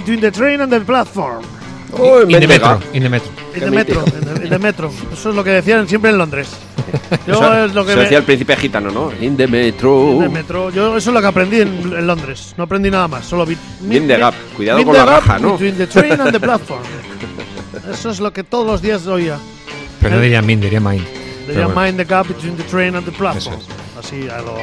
the between the train and the platform. Oh, In the Mendega. metro, in the metro. In the metro, in the, in the metro. Eso es lo que decían siempre en Londres. Yo Eso, es lo que eso me- decía el príncipe gitano, ¿no? In the metro. in the metro. Yo eso es lo que aprendí en, en Londres. No aprendí nada más. Solo vi. Mind the gap. Cuidado con the la raja, ¿no? Between the train and the platform. Eso es lo que todos los días oía. Pero no diría min, diría mine. Diría bueno. mind the gap between the train and the platform. Eso Así a lo.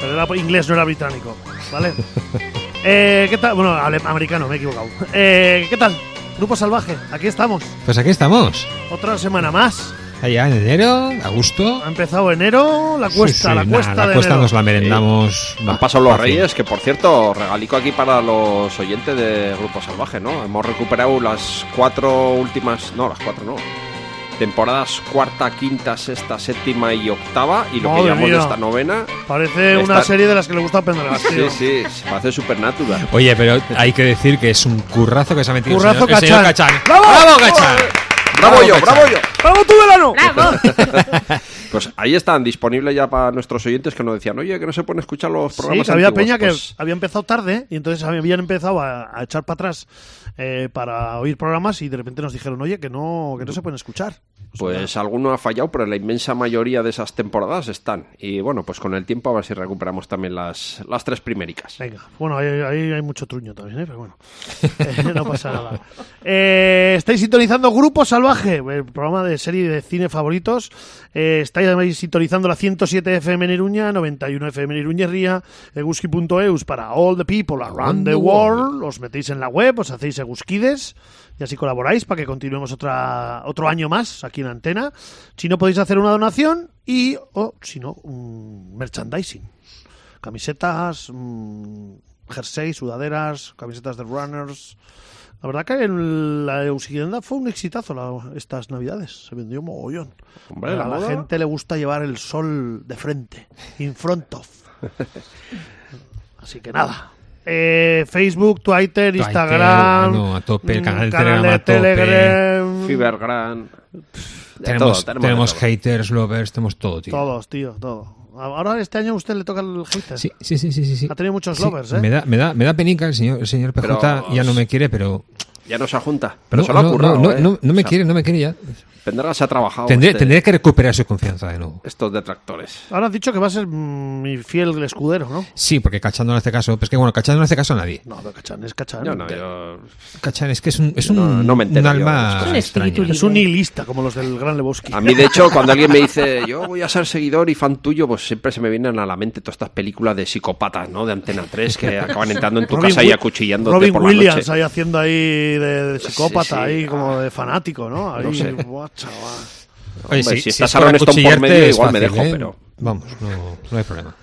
Pero era inglés, no era británico. ¿Vale? eh, ¿Qué tal? Bueno, americano, me he equivocado. Eh, ¿Qué tal? Grupo Salvaje, aquí estamos. Pues aquí estamos. Otra semana más. Allá en enero, a gusto. Ha empezado enero, la cuesta, sí, la cuesta la de cuesta enero. nos la merendamos. Han va, pasado los fácil. reyes, que por cierto, regalico aquí para los oyentes de Grupo Salvaje, ¿no? Hemos recuperado las cuatro últimas, no, las cuatro no. Temporadas cuarta, quinta, sexta, séptima y octava. Y lo Madre que llamamos de esta novena. Parece Está- una serie de las que le gusta Pendergast, Sí, sí, se parece Supernatural. Oye, pero hay que decir que es un currazo que se ha metido el Currazo señor, el señor Cachán. Cachán. ¡Bravo! ¡Bravo, Cachán! ¡Bravo yo, Cachán! bravo yo! ¡Vamos tu verano! ¡Bravo! Pues ahí están disponibles ya para nuestros oyentes que nos decían, oye, que no se pueden escuchar los Sí, programas que había antiguos". peña que Pues, había empezado tarde y entonces habían empezado a, a echar para atrás eh, para oír programas y de repente nos dijeron, oye, que no, que no se pueden escuchar. Pues alguno ha fallado, pero la inmensa mayoría de esas temporadas están. Y bueno, pues con el tiempo a ver si recuperamos también las, las tres primericas. Venga, bueno, ahí, ahí hay mucho truño también, ¿eh? pero bueno, Eh, no pasa nada. Eh, estáis sintonizando Grupo Salvaje, el programa de serie de cine favoritos. Eh, estáis sintonizando la 107 FM en Iruña, 91 FM en Iruñerría, eguski.eus para all the people around the world. Os metéis en la web, os hacéis eguskides y así colaboráis para que continuemos otra, otro año más aquí en Antena. Si no podéis hacer una donación y, o si no, un merchandising camisetas, mm, jerseys, sudaderas, camisetas de runners. La verdad que en la Eusienda fue un exitazo la- estas navidades. Se vendió mogollón. Hombre, a la la moda. gente le gusta llevar el sol de frente, in front of. Así que nada. Eh, Facebook, Twitter, Twitter, Instagram. no, a tope, el mm, canal de canal Telegram a de tope. Telegram. Fibergran. de Tenemos, todo, tenemos, de todo. haters, lovers, tenemos todo, tío. Todos, tío, todo. Ahora este año a usted le toca el hater. Sí, sí, sí, sí, sí, sí. Ha tenido muchos Sí, lovers, ¿eh? Me da, me da, me da penica el señor, el señor PJ Pero- ya no me quiere, pero Ya no se junta. Pero no, se lo ha no, currado, no, ¿eh? no, no me O sea, quiere, no me quiere ya. Pendergast se ha trabajado. Tendré, este- tendré que recuperar su confianza de nuevo. Estos detractores. Ahora has dicho que va a ser mm, mi fiel escudero, ¿no? Sí, porque Cachán no le hace caso. Pero es que bueno, Cachán no le hace caso a nadie. No, pero Cachán es Cachán. Yo no, yo... Cachán es que es un, es no- me entero un yo. alma Es un. Es un nihilista, como los del Gran Lebowski. A mí, de hecho, cuando alguien me dice, yo voy a ser seguidor y fan tuyo, pues siempre se me vienen a la mente todas estas películas de psicópatas, ¿no? De Antena 3, que acaban entrando en tu casa y acuchillándote Robin por Williams la noche. ahí haciendo ahí de, de psicópata, Sí, sí. ahí como de fanático, ¿no? Ahí, No sé. Chaval. Oye, Hombre, sí, si es estás Stone por medio, es igual me dejo, ¿eh? pero- Vamos, no, no hay problema.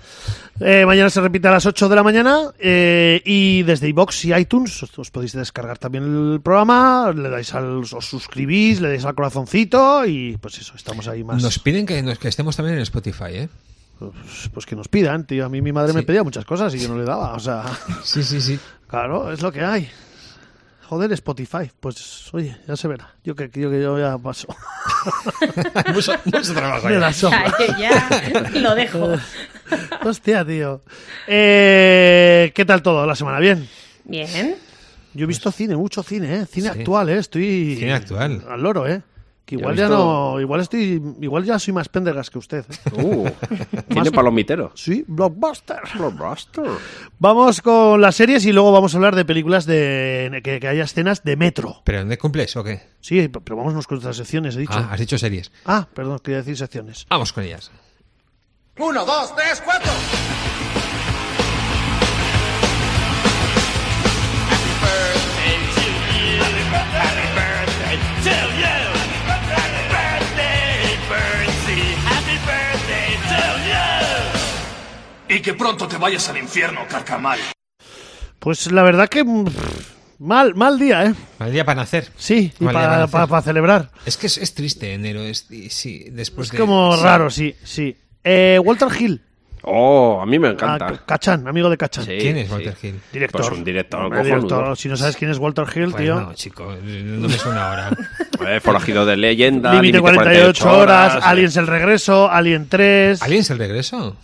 Eh, mañana se repite a las 8 de la mañana eh, y desde iBox y iTunes os, os podéis descargar también el programa, le dais al, os suscribís, le dais al corazoncito y pues eso, estamos ahí más. Nos piden que, nos, que estemos también en Spotify, ¿eh? Pues, pues que nos pidan, tío. A mí mi madre me pedía muchas cosas y yo no le daba, o sea... Sí, sí, sí. Claro, es lo que hay. Joder, Spotify. Pues, oye, ya se verá. Yo que, yo, que yo ya paso. mucho, mucho trabajo. Me la sombra. Ay, ya lo dejo. Hostia, tío. Eh, ¿Qué tal todo la semana? ¿Bien? Bien. Yo he visto cine, mucho cine, ¿eh? Cine Sí. actual, ¿eh? Estoy... Cine actual. Al loro, ¿eh? Que igual ya no... Igual estoy... Igual ya soy más pendergas que usted. ¿eh? Uh, tiene palomitero. Sí, blockbuster. Blockbuster. Vamos con las series y luego vamos a hablar de películas de... Que, que haya escenas de metro. ¿Pero dónde cumples o qué? Sí, pero vámonos con nuestras secciones, he dicho. Ah, has dicho series. Ah, perdón, quería decir secciones. Vamos con ellas. Uno, dos, tres, cuatro. Y que pronto te vayas al infierno, carcamal. Pues la verdad que mm, mal, mal día, ¿eh? Mal día para nacer. Sí, y para, para celebrar. Es que es, es triste enero. Es, y sí, después Es de- como sí. raro, sí, sí. Eh, Walter Hill, Oh, a mí me ah, encanta. Cachán, amigo de Cachán. Sí, ¿Quién es sí. Walter Hill? Director. Pues un director director. Si no sabes quién es Walter Hill, Pues tío. no, chico, no me suena ahora. Eh, forajido de leyenda. Límite 48, horas, Aliens el regreso, Alien 3. ¿Aliens el regreso?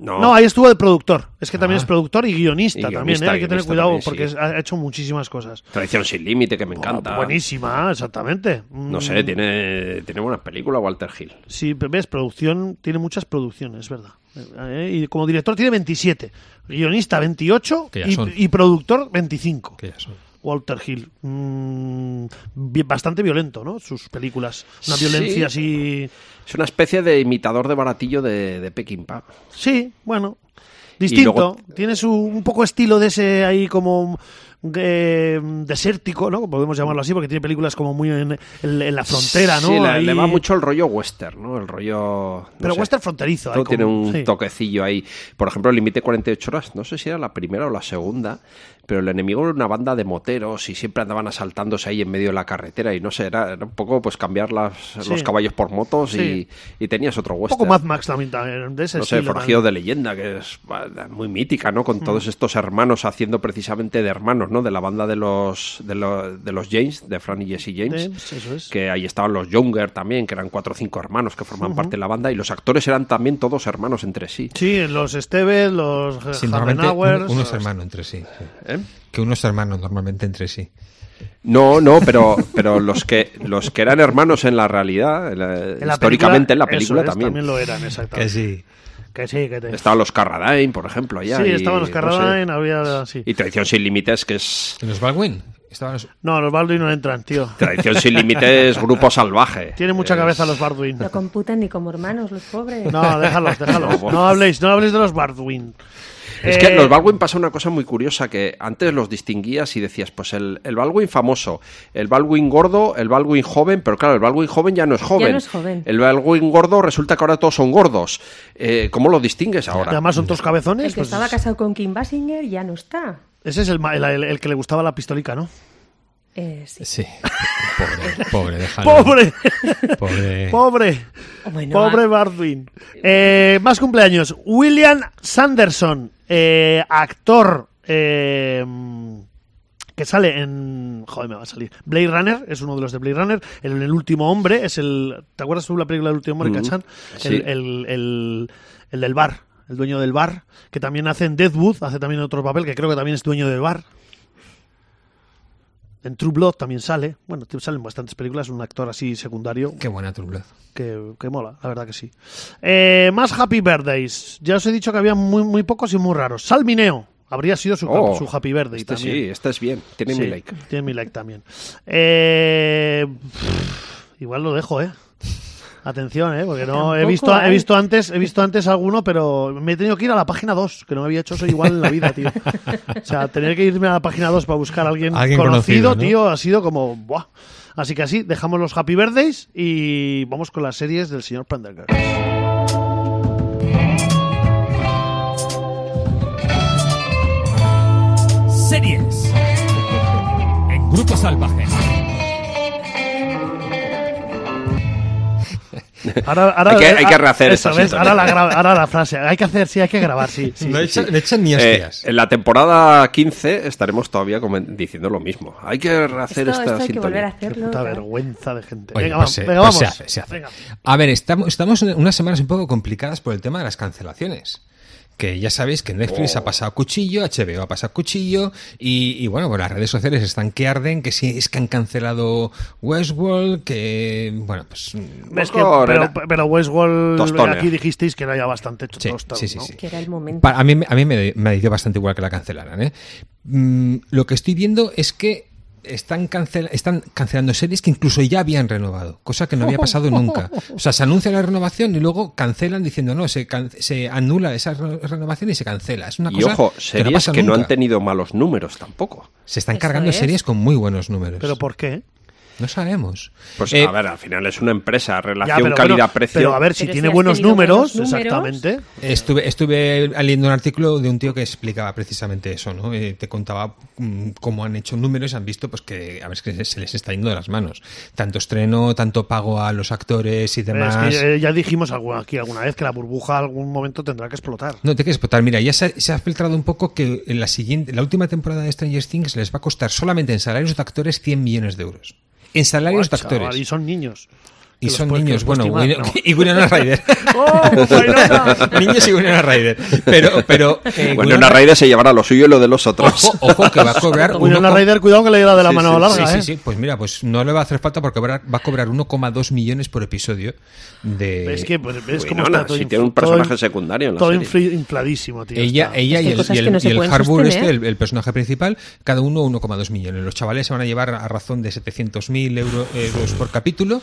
No. No, ahí estuvo de productor. Es que también Ah. es productor y guionista Y también, guionista, ¿eh? Hay que tener cuidado también, porque sí. ha hecho muchísimas cosas. Tradición sin límite, que me encanta. Ah, buenísima, exactamente. No Mm, sé, tiene, tiene buenas películas Walter Hill. Sí, ves, producción, tiene muchas producciones, es verdad. Eh, Y como director tiene 27, guionista 28 Que ya y, productor 25. Que ya son. Walter Hill. Mm, bastante violento, ¿no? Sus películas. Una Sí. violencia así. Es una especie de imitador de baratillo de, de Peckinpah. Sí, bueno. Distinto. luego- Tiene su, un poco estilo de ese ahí como eh, desértico, ¿no? Podemos llamarlo así, porque tiene películas como muy en, en- en la frontera, ¿no? Sí, le, Ahí- le va mucho el rollo western, ¿no? El rollo... no Pero sé. western fronterizo. Todo tiene como- un sí. toquecillo ahí. Por ejemplo, el límite 48 horas, no sé si era la primera o la segunda, pero el enemigo era una banda de moteros y siempre andaban asaltándose ahí en medio de la carretera y no sé, era, era un poco pues cambiar las, Sí. los caballos por motos Sí. y, y tenías otro Un western. poco Mad Max también, también, de ese no sé, también. de leyenda, que es muy mítica, ¿no? Mm. Con todos estos hermanos haciendo precisamente de hermanos, ¿no? De la banda de los de, lo- de los James, de Fran y Jesse James. James, eso es. Que ahí estaban los Younger también, que eran cuatro o cinco hermanos que forman parte de la banda. Y los actores eran también todos hermanos entre sí. Sí, los Esteves, los Sí, normalmente Hardenauers, uno, uno es los- hermano entre sí. sí. ¿eh? Que uno es hermano normalmente entre sí. No, no, pero, pero los que los que eran hermanos en la realidad, en la- en la históricamente en la eso película es, también. lo eran, exactamente. Que sí. Que sí, que te... Estaban los Carradine, por ejemplo, allá. sí, y, estaban los no Carradine, sé. había... Sí. Y Tradición sin Límites, que es. ¿En los Baldwin? Los- No, los Baldwin no entran, tío. Tradición sin Límites, Grupo Salvaje. Tiene mucha Es- cabeza los Baldwin. No computan ni como hermanos los pobres. No, déjalos, déjalos. No. No habléis, no habléis de los Baldwin. Es Eh, que los Baldwin pasa una cosa muy curiosa, que antes los distinguías y decías, pues el, el Baldwin famoso, el Baldwin gordo, el Baldwin joven, pero claro, el Baldwin joven ya no es joven. no es joven. El Baldwin gordo resulta que ahora todos son gordos. Eh, ¿Cómo lo distingues ahora? Además son todos cabezones. El que pues, estaba casado con Kim Basinger ya no está. Ese es el, el- el- el que le gustaba la pistolica, ¿no? Eh, sí. Sí. Pobre, pobre, déjalo. ¡Pobre! Pobre. ¡Pobre! Bueno, Pobre ah, Baldwin. Eh, más cumpleaños. William Sanderson, eh, actor eh, que sale en. Joder, me va a salir. Blade Runner, es uno de los de Blade Runner. El, el último hombre es el. ¿Te acuerdas tú de la película del último hombre, Cachan? sí. El, el, el- el del bar, el dueño del bar, que también hace en Deathwood, hace también otro papel, que creo que también es dueño del bar. En True Blood también sale. Bueno, salen bastantes películas, un actor así secundario Qué buena True Blood. que, que mola, la verdad que sí. Eh, más Happy Birthdays. Ya os he dicho que había muy, muy pocos y muy raros. Salmineo. Habría sido su, Oh, su Happy Birthday este también. sí, este es bien, tiene Sí, mi like. Tiene mi like también. Eh, pff, igual lo dejo, ¿eh? Atención, ¿eh? Porque no he visto, he hay. visto antes, he visto antes alguno, pero me he tenido que ir a la página 2, que no me había hecho eso igual en la vida, tío. O sea, tener que irme a la página 2 para buscar a alguien, Alguien conocido, conocido, ¿no? tío, ha sido como, ¡buah! Así que así, dejamos los Happy Birthdays y vamos con las series del señor Prendergast. Series. En Grupo Salvaje. Ahora, ahora- Hay que- hay que ah, rehacer eso, ahora, la gra- ahora la frase. Hay que hacer, sí, hay que grabar, sí. sí, no, sí, echan, sí. no echan ni Eh, hostias. en la temporada 15 estaremos todavía diciendo lo mismo. Hay que rehacer esto, esta esto hay que volver a hacerlo. Puta vergüenza de gente. Oye, venga, pues va- se- venga, pues vamos. se hace, se hace. Venga. A ver, estamos, estamos en unas semanas un poco complicadas por el tema de las cancelaciones. Que ya sabéis que Netflix Oh. ha pasado cuchillo, HBO ha pasado cuchillo, y, y bueno, pues las redes sociales están que arden, que sí, es que han cancelado Westworld, que bueno, pues Es que, Mejor pero, era- pero Westworld, Tostones. aquí dijisteis que era ya bastante Sí, tosta, sí, sí, ¿no? sí. Que era el momento. A mí, me- a mí me, me dio bastante igual que la cancelaran. ¿eh? Mm, lo que estoy viendo es que están, cancel- están cancelando series que incluso ya habían renovado, cosa que no había pasado nunca. O sea, se anuncia la renovación y luego cancelan diciendo no, se, can- se anula esa re- renovación y se cancela. Es una Y cosa ojo, que no series pasa que no han tenido malos números tampoco. Se están Eso cargando es. series con muy buenos números. ¿Pero por qué? No sabemos. Pues Eh, a ver, al final es una empresa, relación calidad-precio. pero a ver, si tiene si buenos números, buenos números. exactamente. Estuve, estuve leyendo un artículo de un tío que explicaba precisamente eso, ¿no? Eh, te contaba mm, cómo han hecho números y han visto pues que a ver, es que se les está yendo de las manos. Tanto estreno, tanto pago a los actores y demás. Es que eh, ya dijimos aquí alguna vez que la burbuja algún momento tendrá que explotar. No te quieres explotar. Mira, ya se, se ha filtrado un poco que en la siguiente, la última temporada de Stranger Things les va a costar solamente en salarios de actores 100 millones de euros. En salarios de Buah, chaval, actores. y son niños. Y son niños, bueno, y Winona Ryder. ¡Oh, Fainona! niños y Winona Ryder. Pero, pero eh, Bueno, Winona- una Raider se llevará lo suyo y lo de los otros. Ojo, ojo, que va a cobrar. Winona 1,- Ryder, cuidado que le da de la Sí, mano sí, larga, Sí, ¿eh? sí, sí. Pues mira, pues no le va a hacer falta porque va a cobrar 1,2 millones por episodio de. Es que pues, ves cómo Winona, está todo si tiene un todo personaje in- secundario en la Todo serie. infladísimo, tío. Ella, está. ella y el, y el- no y el Harbour este, el, el personaje principal, cada uno 1,2 millones. Los chavales se van a llevar a razón de 700.000 euro- euros por capítulo.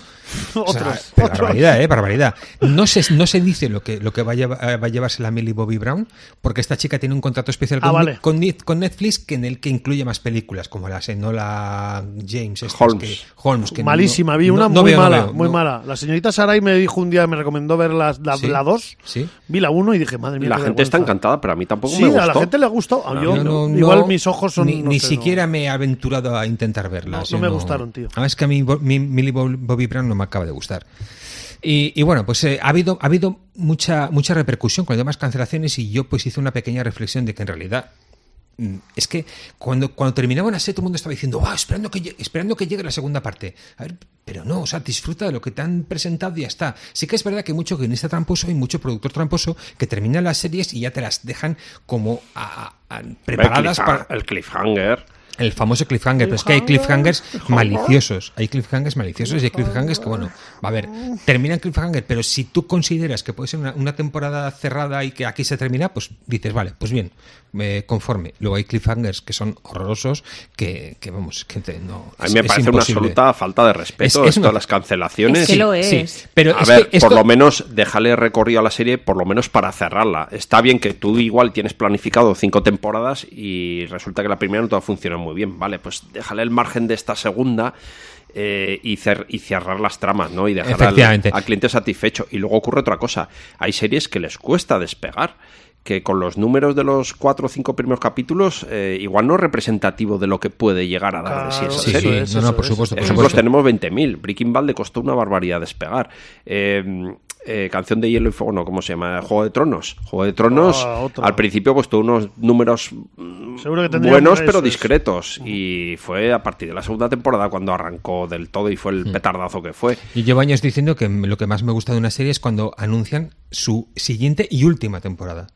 O sea, Otros, otros. barbaridad, ¿eh? Barbaridad. No se, no se dice lo que, lo que va, a lleva- va a llevarse la Millie Bobby Brown, porque esta chica tiene un contrato especial Ah, con, vale. con, Net- con Netflix que en el que incluye más películas, como la Enola James. estas Holmes. que- Holmes que no- Malísima, vi una no muy veo, no mala, veo, muy no. mala. La señorita Sarai me dijo un día, me recomendó ver la 2, la, Sí, la dos. sí. vi la 1 y dije, madre mía. La gente está encantada, pero a mí tampoco Sí, me gustó. a la gente le gustó. Yo, Yo no- no- igual mis ojos son. Ni, no ni sé, siquiera me he aventurado a intentar verlas. No, me gustaron, tío. Además que a mí Millie Bo- Bobby Brown no me acaba de gustar. Y, y bueno, pues eh, ha habido, ha habido mucha, mucha repercusión con las demás cancelaciones y yo pues hice una pequeña reflexión de que en realidad mm, es que cuando, cuando terminaba una serie todo el mundo estaba diciendo, "Guau, esperando, que, esperando que llegue la segunda parte. A ver, pero no, o sea, disfruta de lo que te han presentado y ya está. Sí que es verdad que hay mucho guionista tramposo y mucho productor tramposo que terminan las series y ya te las dejan como a- a- a- preparadas el, para... el cliffhanger. El famoso cliffhanger, pero es que hay cliffhangers maliciosos. Hay cliffhangers maliciosos y hay cliffhangers que, bueno, va a ver, terminan cliffhanger, pero si tú consideras que puede ser una, una temporada cerrada y que aquí se termina, pues dices, vale, pues bien, me conforme. Luego hay cliffhangers que son horrorosos, que, que vamos, que te- no. A mí me es parece una absoluta falta de respeto Es- es esto una- de las cancelaciones. Que lo Sí, pero a es ver, que esto- por lo menos déjale recorrido a la serie, por lo menos para cerrarla. Está bien que tú igual tienes planificado cinco temporadas y resulta que la primera no te va a funcionar muy bien. Vale, pues déjale el margen de esta segunda eh, y, cer- y cerrar las tramas, ¿no? Y dejar al cliente satisfecho. Y luego ocurre otra cosa. Hay series que les cuesta despegar. Que con los números de los cuatro o cinco primeros capítulos, eh, igual no es representativo de lo que puede llegar a dar de sí Claro, esa Sí, serie. es, no, no, por es. supuesto, por Ejemplos supuesto. tenemos 20.000. Breaking Bad le costó una barbaridad despegar. Eh, eh, Canción de Hielo y Fuego, no, ¿cómo se llama? Juego de Tronos. Juego de Tronos, Ah, al principio, tuvo unos números mm, Seguro que tendría- buenos, pero discretos. Y fue a partir de la segunda temporada cuando arrancó del todo y fue Mm. el petardazo que fue. Yo llevo años diciendo que lo que más me gusta de una serie es cuando anuncian su siguiente y última temporada.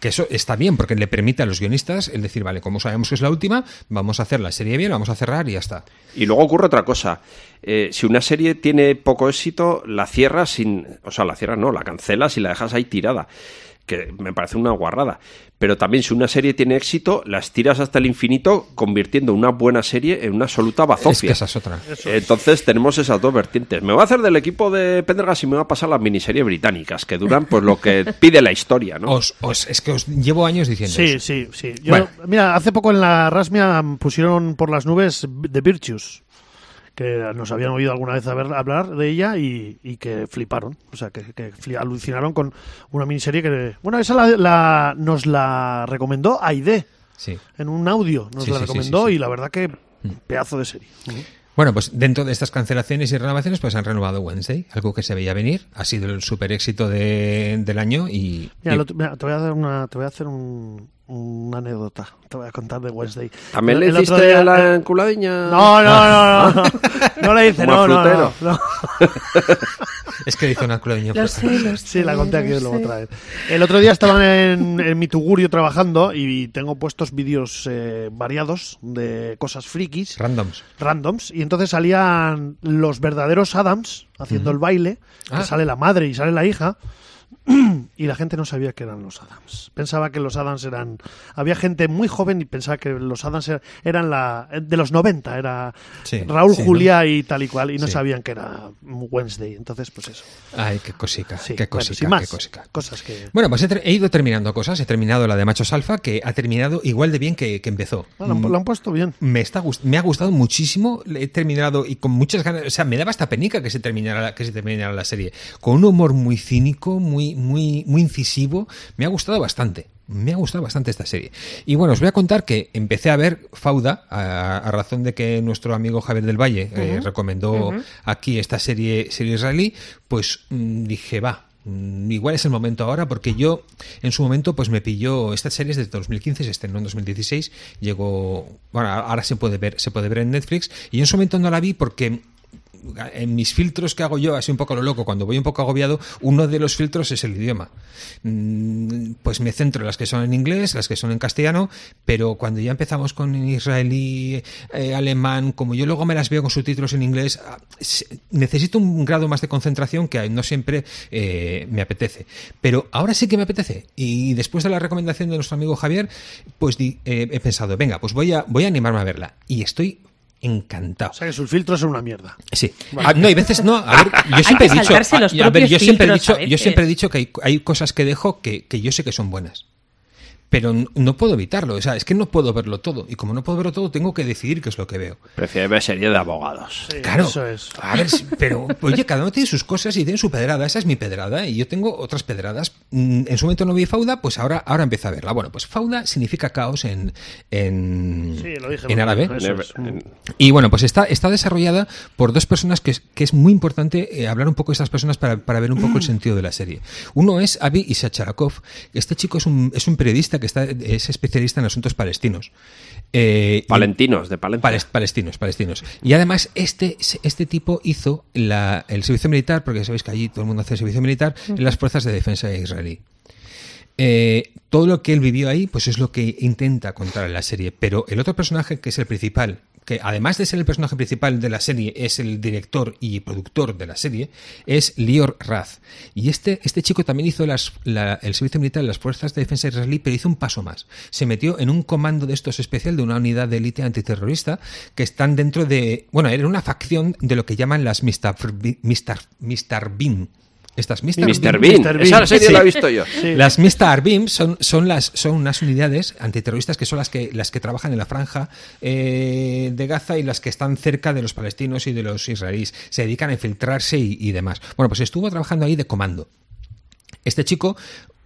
Que eso está bien, porque le permite a los guionistas el decir, vale, como sabemos que es la última, vamos a hacer la serie bien, vamos a cerrar y ya está. Y luego ocurre otra cosa. Eh, si una serie tiene poco éxito, la cierras sin. O sea, la cierras no, la cancelas y la dejas ahí tirada. Que me parece una guarrada. Pero también, si una serie tiene éxito, la estiras hasta el infinito, convirtiendo una buena serie en una absoluta bazofia. Es que esa es otra. Entonces tenemos esas dos vertientes. Me voy a hacer del equipo de Pendergast y me voy a pasar las miniseries británicas, que duran pues lo que pide la historia, ¿no? Os, os- es que os llevo años diciendo Sí, eso. sí, sí. Yo, Bueno. Mira, hace poco en la Rasmia pusieron por las nubes The Virtues, que nos habían oído alguna vez haber- hablar de ella y, y que fliparon. O sea, que, que alucinaron con una miniserie que... Bueno, esa la, la- nos la recomendó Aide Sí. en un audio. Nos Sí, la sí, recomendó y la verdad que pedazo de serie. Bueno, pues dentro de estas cancelaciones y renovaciones, pues han renovado Wednesday, algo que se veía venir, ha sido el super éxito de- del año y... Mira, y- lo- mira, te voy a dar una, te voy a hacer un- una anécdota. Te voy a contar de Wednesday. ¿También El- le hiciste día- la enculadiña? No, no, no, no, no. No le hice, no, no, no, no. es que dice una cloña Lo sé, lo sé. Sí, la conté aquí luego sé. otra vez. El otro día estaba en, en mi tugurio trabajando y tengo puestos vídeos eh, variados de cosas frikis, Randoms. randoms, y entonces salían los verdaderos Adams haciendo el baile, que Ah. sale la madre y sale la hija. Y la gente no sabía que eran los Adams. Pensaba que los Adams eran. Había gente muy joven y pensaba que los Adams er- eran la de los 90. Era Sí, Raúl sí, ¿no? Julia y tal y cual. Y no Sí. sabían que era Wednesday. Entonces, pues eso. Ay, qué cosica, qué bueno, cosica, qué cosica. Cosas que. Bueno, pues he, ido terminando cosas. He terminado la de Machos Alfa, que ha terminado igual de bien que, que empezó. Bueno, lo han puesto bien. Me, está, me ha gustado muchísimo. He terminado y con muchas ganas. O sea, me daba hasta penica que se terminara, que se terminara la serie. Con un humor muy cínico, muy, muy, muy incisivo. Me ha gustado bastante. Me ha gustado bastante esta serie. Y bueno, os voy a contar que empecé a ver Fauda a, a razón de que nuestro amigo Javier del Valle eh, recomendó aquí esta serie, serie israelí. Pues mm, dije, va, Mm, Igual es el momento ahora porque yo en su momento pues me pilló estas series desde 2015 se estrenó en 2016 llegó bueno ahora se puede ver se puede ver en Netflix y en su momento no la vi porque en mis filtros que hago yo, así un poco lo loco, cuando voy un poco agobiado, uno de los filtros es el idioma. Mm, Pues me centro en las que son en inglés, las que son en castellano, pero cuando ya empezamos con israelí, eh, alemán, como yo luego me las veo con subtítulos en inglés, ah, necesito un grado más de concentración que no siempre eh, me apetece. Pero ahora sí que me apetece. Y después de la recomendación de nuestro amigo Javier, pues eh, he pensado, venga, pues voy a animarme a verla. Y estoy encantado. O sea que sus filtros son una mierda. Sí. Ah, no, hay veces no. A ver, yo siempre he dicho, a- a ver, yo siempre he dicho, yo siempre he dicho que hay, hay cosas que dejo que, que yo sé que son buenas. Pero no puedo evitarlo. O sea, es que no puedo verlo todo. Y como no puedo verlo todo, tengo que decidir qué es lo que veo. Prefiere ver serie de abogados. Sí, Claro. Eso es. A ver, si- pero oye, cada uno tiene sus cosas y tiene su pedrada. Esa es mi pedrada y yo tengo otras pedradas. Mm, En su momento no vi Fauda, pues ahora, ahora empiezo a verla. Bueno, pues Fauda significa caos en, en, Sí, lo dije. en árabe. Es. Y bueno, pues está, está desarrollada por dos personas que es, que es muy importante eh, hablar un poco de estas personas para, para ver un poco el sentido de la serie. Uno es Avi Isacharakov. Este chico es un, es un periodista que está, es especialista en asuntos palestinos. Eh, Palentinos, de Palencia. Pales- palestinos, palestinos. Y además, este, este tipo hizo la- el servicio militar, porque ya sabéis que allí todo el mundo hace servicio militar, en las fuerzas de defensa israelí. Eh, todo lo que él vivió ahí, pues es lo que intenta contar en la serie. Pero el otro personaje, que es el principal, que además de ser el personaje principal de la serie, es el director y productor de la serie, es Lior Raz. Y este, este chico también hizo el servicio militar en las fuerzas de defensa israelí, pero hizo un paso más. Se metió en un comando de estos especial de una unidad de élite antiterrorista que están dentro de. Bueno, era una facción de lo que llaman las Mr. Mr. Mr. Bean. Estas Mr. Mr. Bean. Bean. Esa Bean. serie Sí. la he visto yo. Sí. Las Mr. Beam son, son, las, son unas unidades antiterroristas que son las que, las que trabajan en la franja eh, de Gaza y las que están cerca de los palestinos y de los israelíes. Se dedican a infiltrarse y, y demás. Bueno, pues estuvo trabajando ahí de comando. Este chico,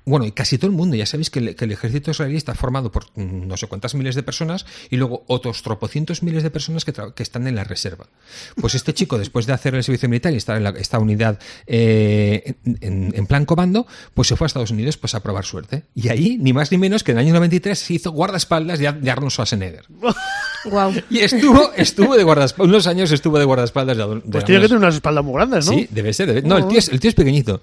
bueno, y casi todo el mundo, ya sabéis que el, que el ejército israelí está formado por mm, no sé cuántas miles de personas y luego otros tropocientos miles de personas que, están en la reserva. Pues este chico, después de hacer el servicio militar y estar en la- esta unidad eh, en, plan comando, pues se fue a Estados Unidos pues, a probar suerte. Y ahí, ni más ni menos que en el año 93, se hizo guardaespaldas de, de Arnold Schwarzenegger. Guau. Y estuvo, estuvo de guardaespaldas, unos años estuvo de guardaespaldas de, de Pues tiene que Arnold tener unas espaldas muy grandes, ¿no? Sí, debe ser. debe- No, el tío, es, el tío es pequeñito.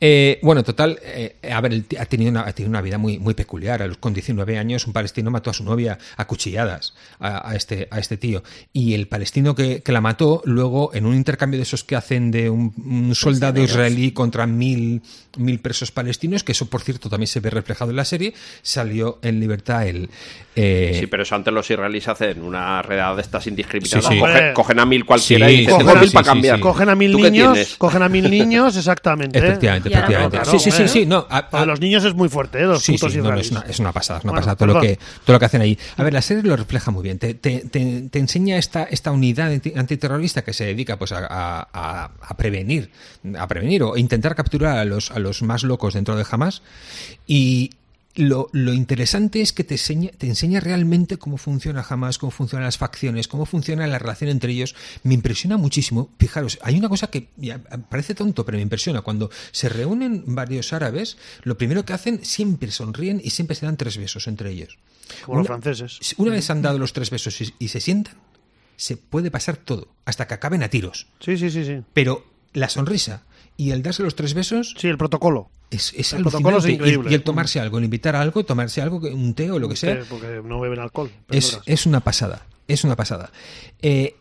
Eh, bueno, total, eh, a ver, ha tenido una, ha tenido una vida muy, muy peculiar. A los, con 19 años, un palestino mató a su novia a cuchilladas a, a este, a este tío. Y el palestino que, que la mató, luego, en un intercambio de esos que hacen de un, un soldado israelí contra mil, mil presos palestinos, que eso, por cierto, también se ve reflejado en la serie, salió en libertad el. eh, Sí, pero eso antes los israelíes hacen una redada de estas indiscriminadas. Sí, sí. Cogen, cogen a mil cualquiera Sí, y dicen, sí, tengo sí, mil sí, para sí, cambiar. Cogen a mil ¿Tú qué niños, cogen a mil niños, exactamente. ¿eh? Efectivamente, efectivamente. claro, sí, sí, sí, sí, no. a- a- los niños es muy fuerte, ¿eh? Los Sí, putos sí, no, es, una, es una pasada, es una Bueno, pasada todo lo, que, todo lo que hacen ahí. A ver, la serie lo refleja muy bien. Te, te- te- te enseña esta, esta unidad anti- antiterrorista que se dedica pues, a, a- a- a prevenir, a prevenir o intentar capturar a los, a los más locos dentro de Hamas. Y lo, lo interesante es que te enseña, te enseña realmente cómo funciona Hamas, cómo funcionan las facciones, cómo funciona la relación entre ellos. Me impresiona muchísimo. Fijaros, hay una cosa que ya parece tonto, pero me impresiona. Cuando se reúnen varios árabes, lo primero que hacen siempre sonríen y siempre se dan tres besos entre ellos. Como los franceses. Una vez han dado los tres besos y, y se sientan, se puede pasar todo, hasta que acaben a tiros. Sí, sí, sí, sí. Pero la sonrisa y el darse los tres besos Sí, el protocolo. Es, es El protocolo es alucinante. Y- increíble. Y, el tomarse algo, el invitar a algo, tomarse algo, que- un té o lo que sea, Porque no beben alcohol. es, es una pasada. Es una pasada. Eh,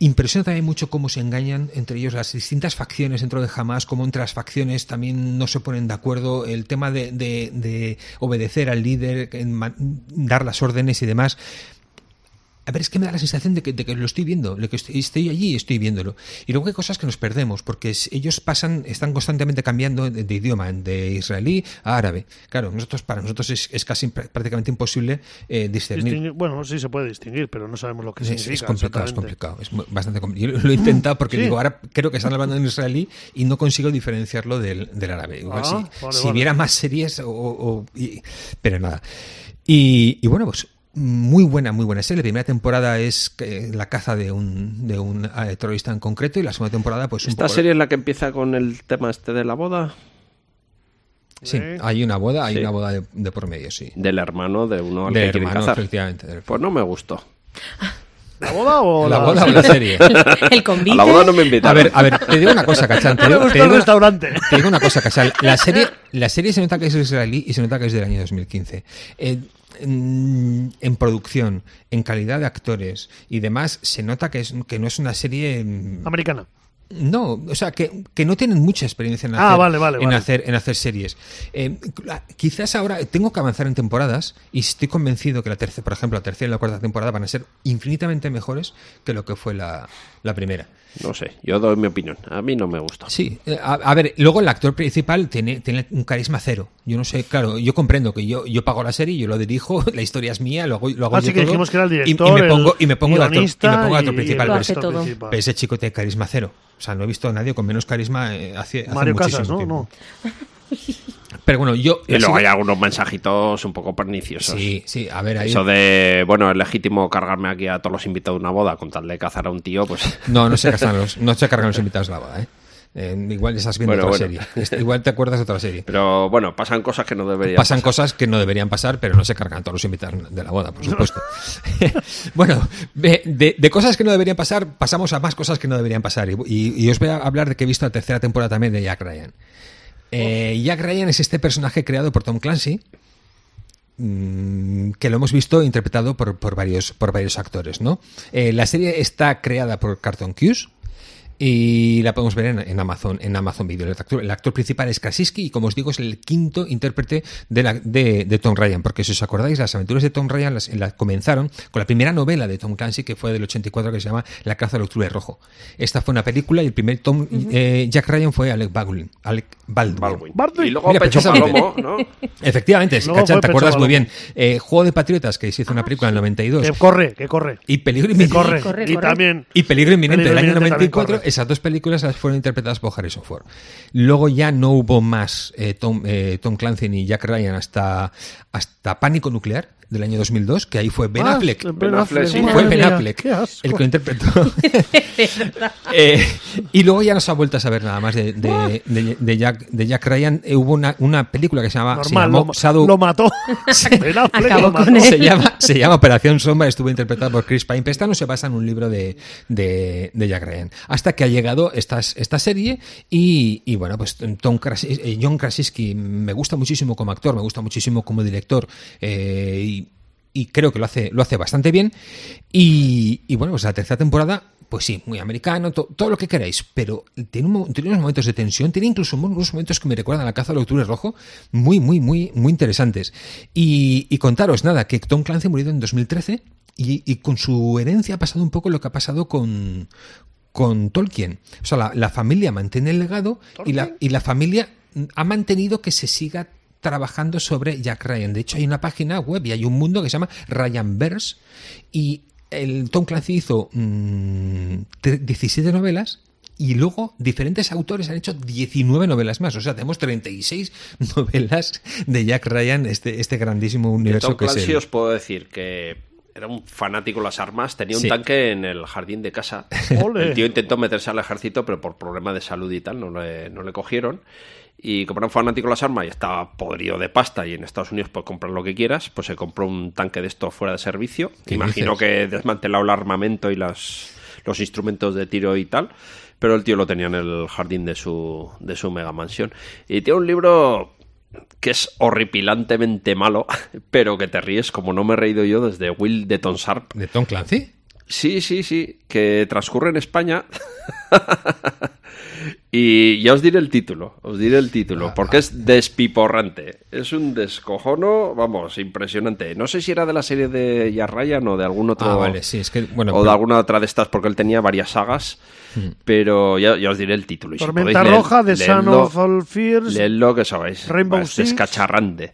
impresiona también mucho cómo se engañan entre ellos las distintas facciones dentro de Hamas, cómo entre las facciones también no se ponen de acuerdo, el tema de, de- de obedecer al líder, dar las órdenes y demás. A ver, es que me da la sensación de que, de que lo estoy viendo, de que estoy, estoy allí y estoy viéndolo. Y luego hay cosas que nos perdemos, porque ellos pasan, están constantemente cambiando de, de idioma, de israelí a árabe. Claro, nosotros para nosotros es, es casi pr- prácticamente imposible eh, discernir. Distinguir- bueno, sí se puede distinguir, pero no sabemos lo que Es, significa. es complicado, es complicado. Es bastante complicado. Yo lo he intentado porque Sí. digo, ahora creo que están hablando en israelí y no consigo diferenciarlo del, del árabe. Igual Ah, si, vale, si vale. viera más series o... o- y- pero nada. Y, y bueno, pues muy buena, muy buena serie. La primera temporada es eh, la caza de un, de un eh, terrorista en concreto y la segunda temporada pues un ¿Esta poco- serie es la que empieza con el tema este de la boda? Sí, ¿Eh? hay una boda, hay Sí. una boda de, de por medio, sí. Del hermano de uno al De que quieren hermano, cazar. efectivamente. del- Pues no me gustó. ¿La boda o La boda o la serie. El convite. A la boda no me A invitaron. ver, a ver, te digo una cosa, Cachán. Te digo, te digo una- restaurante. te digo una cosa, Cachán. La serie, la serie se nota que es israelí y se nota que es del año 2015. Eh, en, en producción, en calidad de actores y demás, se nota que, es, que no es una serie mm, Americana. No, o sea, que, que no tienen mucha experiencia en Ah, hacer, vale, vale, en vale. hacer, en hacer series. Eh, quizás ahora tengo que avanzar en temporadas y estoy convencido que la tercera, por ejemplo, la tercera y la cuarta temporada van a ser infinitamente mejores que lo que fue la, la primera. No sé, yo doy mi opinión. A mí no me gusta. Sí, eh, a, a ver, luego el actor principal tiene, tiene un carisma cero. Yo no sé, claro, yo comprendo que yo, yo pago la serie, yo lo dirijo, la historia es mía, lo hago, lo hago Así yo Ah, que todo, dijimos que era el y- y, director, me pongo, el y me pongo de actor, y me pongo actor y principal. Pero ese- todo. principal. pero ese chico tiene carisma cero. O sea, no he visto a nadie con menos carisma eh, hace, hace Mario muchísimo Casas, ¿no? tiempo. no. Pero bueno, yo... Y luego así- hay algunos mensajitos un poco perniciosos. Sí, sí, a ver, ahí... Eso de, bueno, es legítimo cargarme aquí a todos los invitados de una boda con tal de cazar a un tío, pues No, no se, cargan los, no se cargan los invitados a la boda, ¿eh? Eh, igual estás viendo Bueno, otra bueno. serie. Igual te acuerdas de otra serie. Pero bueno, pasan cosas que no deberían Pasan pasar. cosas que no deberían pasar, pero no se cargan todos los invitados de la boda, por supuesto. bueno, de, de- de cosas que no deberían pasar, pasamos a más cosas que no deberían pasar. Y, y- y os voy a hablar de que he visto la tercera temporada también de Jack Ryan. Eh, Jack Ryan es este personaje creado por Tom Clancy, mm, que lo hemos visto interpretado por, por varios, por varios actores, ¿no? Eh, la serie está creada por Carton Cuse y la podemos ver en, en Amazon en Amazon Video. El actor, el actor principal es Krasinski y como os digo es el quinto intérprete de, la- de, de Tom Ryan, porque si os acordáis las aventuras de Tom Ryan las, las comenzaron con la primera novela de Tom Clancy que fue del 84 que se llama La caza del octubre rojo. Esta fue una película y el primer Tom eh, Jack Ryan fue Alec Baldwin. Alec Baldwin. Baldwin. Baldwin. Y luego Mira, Pecho. Palomo, ¿no? Efectivamente, Luego te acuerdas muy bien. Eh, Juego de Patriotas, que se hizo una película en el 92. Que corre, que corre. Y Peligro Que Inminente. corre. corre, y corre. también. Y Peligro Inminente Peligro del año Inminente también 94, corre. Esas dos películas las fueron interpretadas por Harrison Ford. Luego ya no hubo más eh, Tom, eh, Tom Clancy ni Jack Ryan hasta, hasta Pánico Nuclear del año 2002, que ahí fue Ben Ah, Affleck. Ben Affleck, sí. Fue Ben Affleck el que lo interpretó. Eh, y luego ya no se ha vuelto a saber nada más de, de- de- de Jack, de Jack Ryan. Eh, hubo una, una película que se, llama, se Normal, llamó lo, Shadow, lo mató. Ben Affleck Acabó lo mató. se llama, se llama Operación Sombra, estuvo interpretada por Chris Pine. Pero esta no se basa en un libro de, de, de Jack Ryan. Hasta que ha llegado esta, esta serie y, y bueno, pues Tom Krasis- eh, John Krasinski me gusta muchísimo como actor, me gusta muchísimo como director eh, y, y creo que lo hace, lo hace bastante bien. Y, y bueno, pues la tercera temporada pues sí, muy americano, to- todo lo que queráis, pero tiene, un tiene unos momentos de tensión, tiene incluso unos momentos que me recuerdan a la caza del octubre rojo, muy, muy, muy, muy interesantes. Y, y contaros, nada, que Tom Clancy murió en 2013 y, y con su herencia ha pasado un poco lo que ha pasado con, con Tolkien. O sea, la, la familia mantiene el legado y la, y la familia ha mantenido que se siga trabajando sobre Jack Ryan. De hecho, hay una página web y hay un mundo que se llama Ryanverse y el Tom Clancy hizo mm, tre- 17 novelas y luego diferentes autores han hecho 19 novelas más. O sea, tenemos 36 novelas de Jack Ryan, este, este grandísimo De universo Tom que es Clancy el- os puedo decir que era un fanático de las armas, tenía un Sí. tanque en el jardín de casa. Ole. El tío intentó meterse al ejército, pero por problemas de salud y tal no le, no le cogieron. Y como era un fanático de las armas y estaba podrido de pasta y en Estados Unidos puedes comprar lo que quieras, pues se compró un tanque de esto fuera de servicio. ¿Qué Imagino dices? que desmantelado el armamento y las, los instrumentos de tiro y tal. Pero el tío lo tenía en el jardín de su, de su mega mansión. Y tiene un libro que es horripilantemente malo, pero que te ríes como no me he reído yo desde Will de Sharp. ¿De Tom Clancy? Sí, sí, sí, que transcurre en España. y ya os diré el título, os diré el título, Ah, porque es despiporrante. Es un descojono, vamos, impresionante. No sé si era de la serie de Jack Ryan o de algún otro... Ah, vale, sí, es que, bueno, o de pero- alguna otra de estas, porque él tenía varias sagas. Pero ya, ya os diré el título. Y si Tormenta podéis leer- Roja, Son leedlo- of All Fears. Leedlo que sabéis. Rainbow es Six. descacharrante.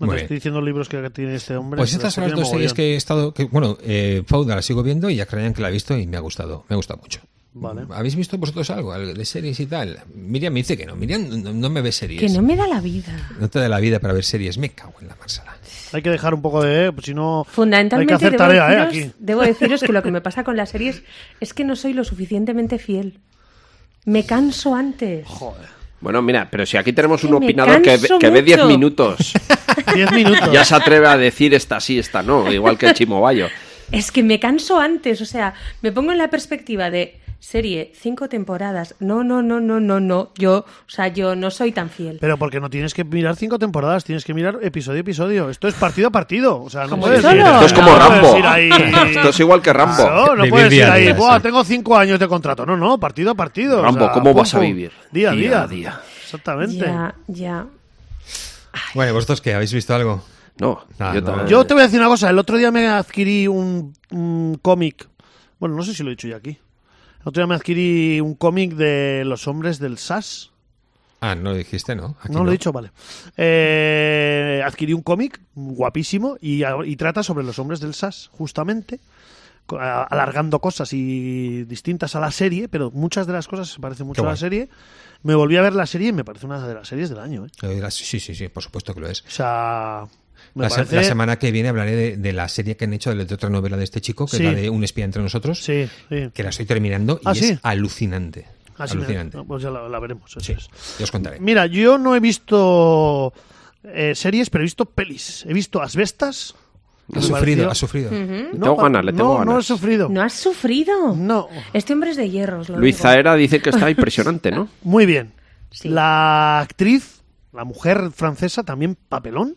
Bueno, te estoy diciendo libros que tiene este hombre. Pues estas son las dos series que he estado. Que, bueno, eh, Fauda la sigo viendo y Jack Ryan que la he visto y me ha gustado. Me ha gustado mucho. Vale. ¿Habéis visto vosotros algo de series y tal? Miriam me dice que no. Miriam no, no me ve series. Que no me da la vida. No te da la vida para ver series. Me cago en la marsala. Hay que dejar un poco de... eh, pues si no... Fundamentalmente Hay que hacer debo, tarea, ¿eh? deciros, Aquí. debo deciros que lo que me pasa con las series es que no soy lo suficientemente fiel. Me canso antes. Bueno, mira, pero si aquí tenemos un opinador que, que ve 10 mucho. minutos, Diez minutos. ya se atreve a decir esta sí, esta no, igual que Chimo Bayo. Es que me canso antes, o sea, me pongo en la perspectiva de serie, cinco temporadas. No, no, no, no, no, no. Yo, o sea, yo no soy tan fiel. Pero porque no tienes que mirar cinco temporadas, tienes que mirar episodio a episodio. Esto es partido a partido. O sea, no puedes solo. ir- Esto es como Rambo. ahí- Esto es igual que Rambo. Claro, no Vivir puedes ir ahí. día, "Buah, sí. tengo cinco años de contrato. No, no, partido a partido. o Rambo, sea, ¿cómo pum, vas a vivir? Día a Día día. a día. Exactamente. Ya, ya. Bueno, ¿vosotros qué? ¿Habéis visto algo? No, yo no. también. Yo te voy a decir una cosa. El otro día me adquirí un, un cómic. Bueno, no sé si lo he dicho ya aquí. El otro día me adquirí un cómic de los hombres del SAS. Ah, no lo dijiste, ¿no? Aquí No, lo he dicho, vale. Eh, adquirí un cómic guapísimo y, y trata sobre los hombres del SAS, justamente, a- alargando cosas y distintas a la serie, pero muchas de las cosas se parecen mucho Qué a la guay. serie. Me volví a ver la serie y me parece una de las series del año. ¿eh? Eh, Sí, sí, sí, por supuesto que lo es. O sea, La, se- parece... la semana que viene hablaré de, de la serie que han hecho de, otra novela de este chico, que Sí. es la de Un espía entre nosotros, Sí, sí. que la estoy terminando y Ah, es alucinante. Me- alucinante. pues ya la, la veremos. eso Sí, es. ya os contaré. Mira, yo no he visto eh, series, pero he visto pelis. He visto Asbestas. Que Has me sufrido, has sufrido. Le tengo ganas, le tengo no, no he ganas. sufrido. ¿No has sufrido? No. Este hombre es de hierros, lo Luis. Zaera dice que está impresionante, ¿no? Muy bien. Sí. La actriz, la mujer francesa, también papelón.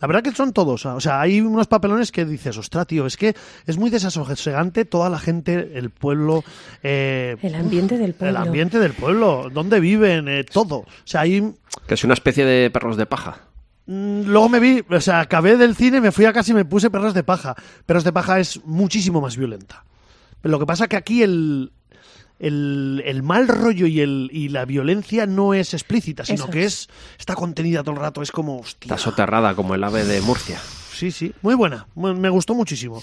La verdad que son todos. O sea, hay unos papelones que dices, ostras, tío, es que es muy desasosegante toda la gente, el pueblo. eh, El ambiente del pueblo. El ambiente del pueblo, dónde viven, eh, todo. O sea, hay. Que es una especie de perros de paja. Mm, Luego me vi, o sea, acabé del cine, me fui a casa y me puse Perros de Paja. Perros de Paja es muchísimo más violenta. Pero lo que pasa que aquí el, el, el mal rollo y, el, y la violencia no es explícita, sino Eso que es. es está contenida todo el rato. Es como, hostia. Está soterrada como el ave de Murcia. Sí, sí, muy buena. Me gustó muchísimo.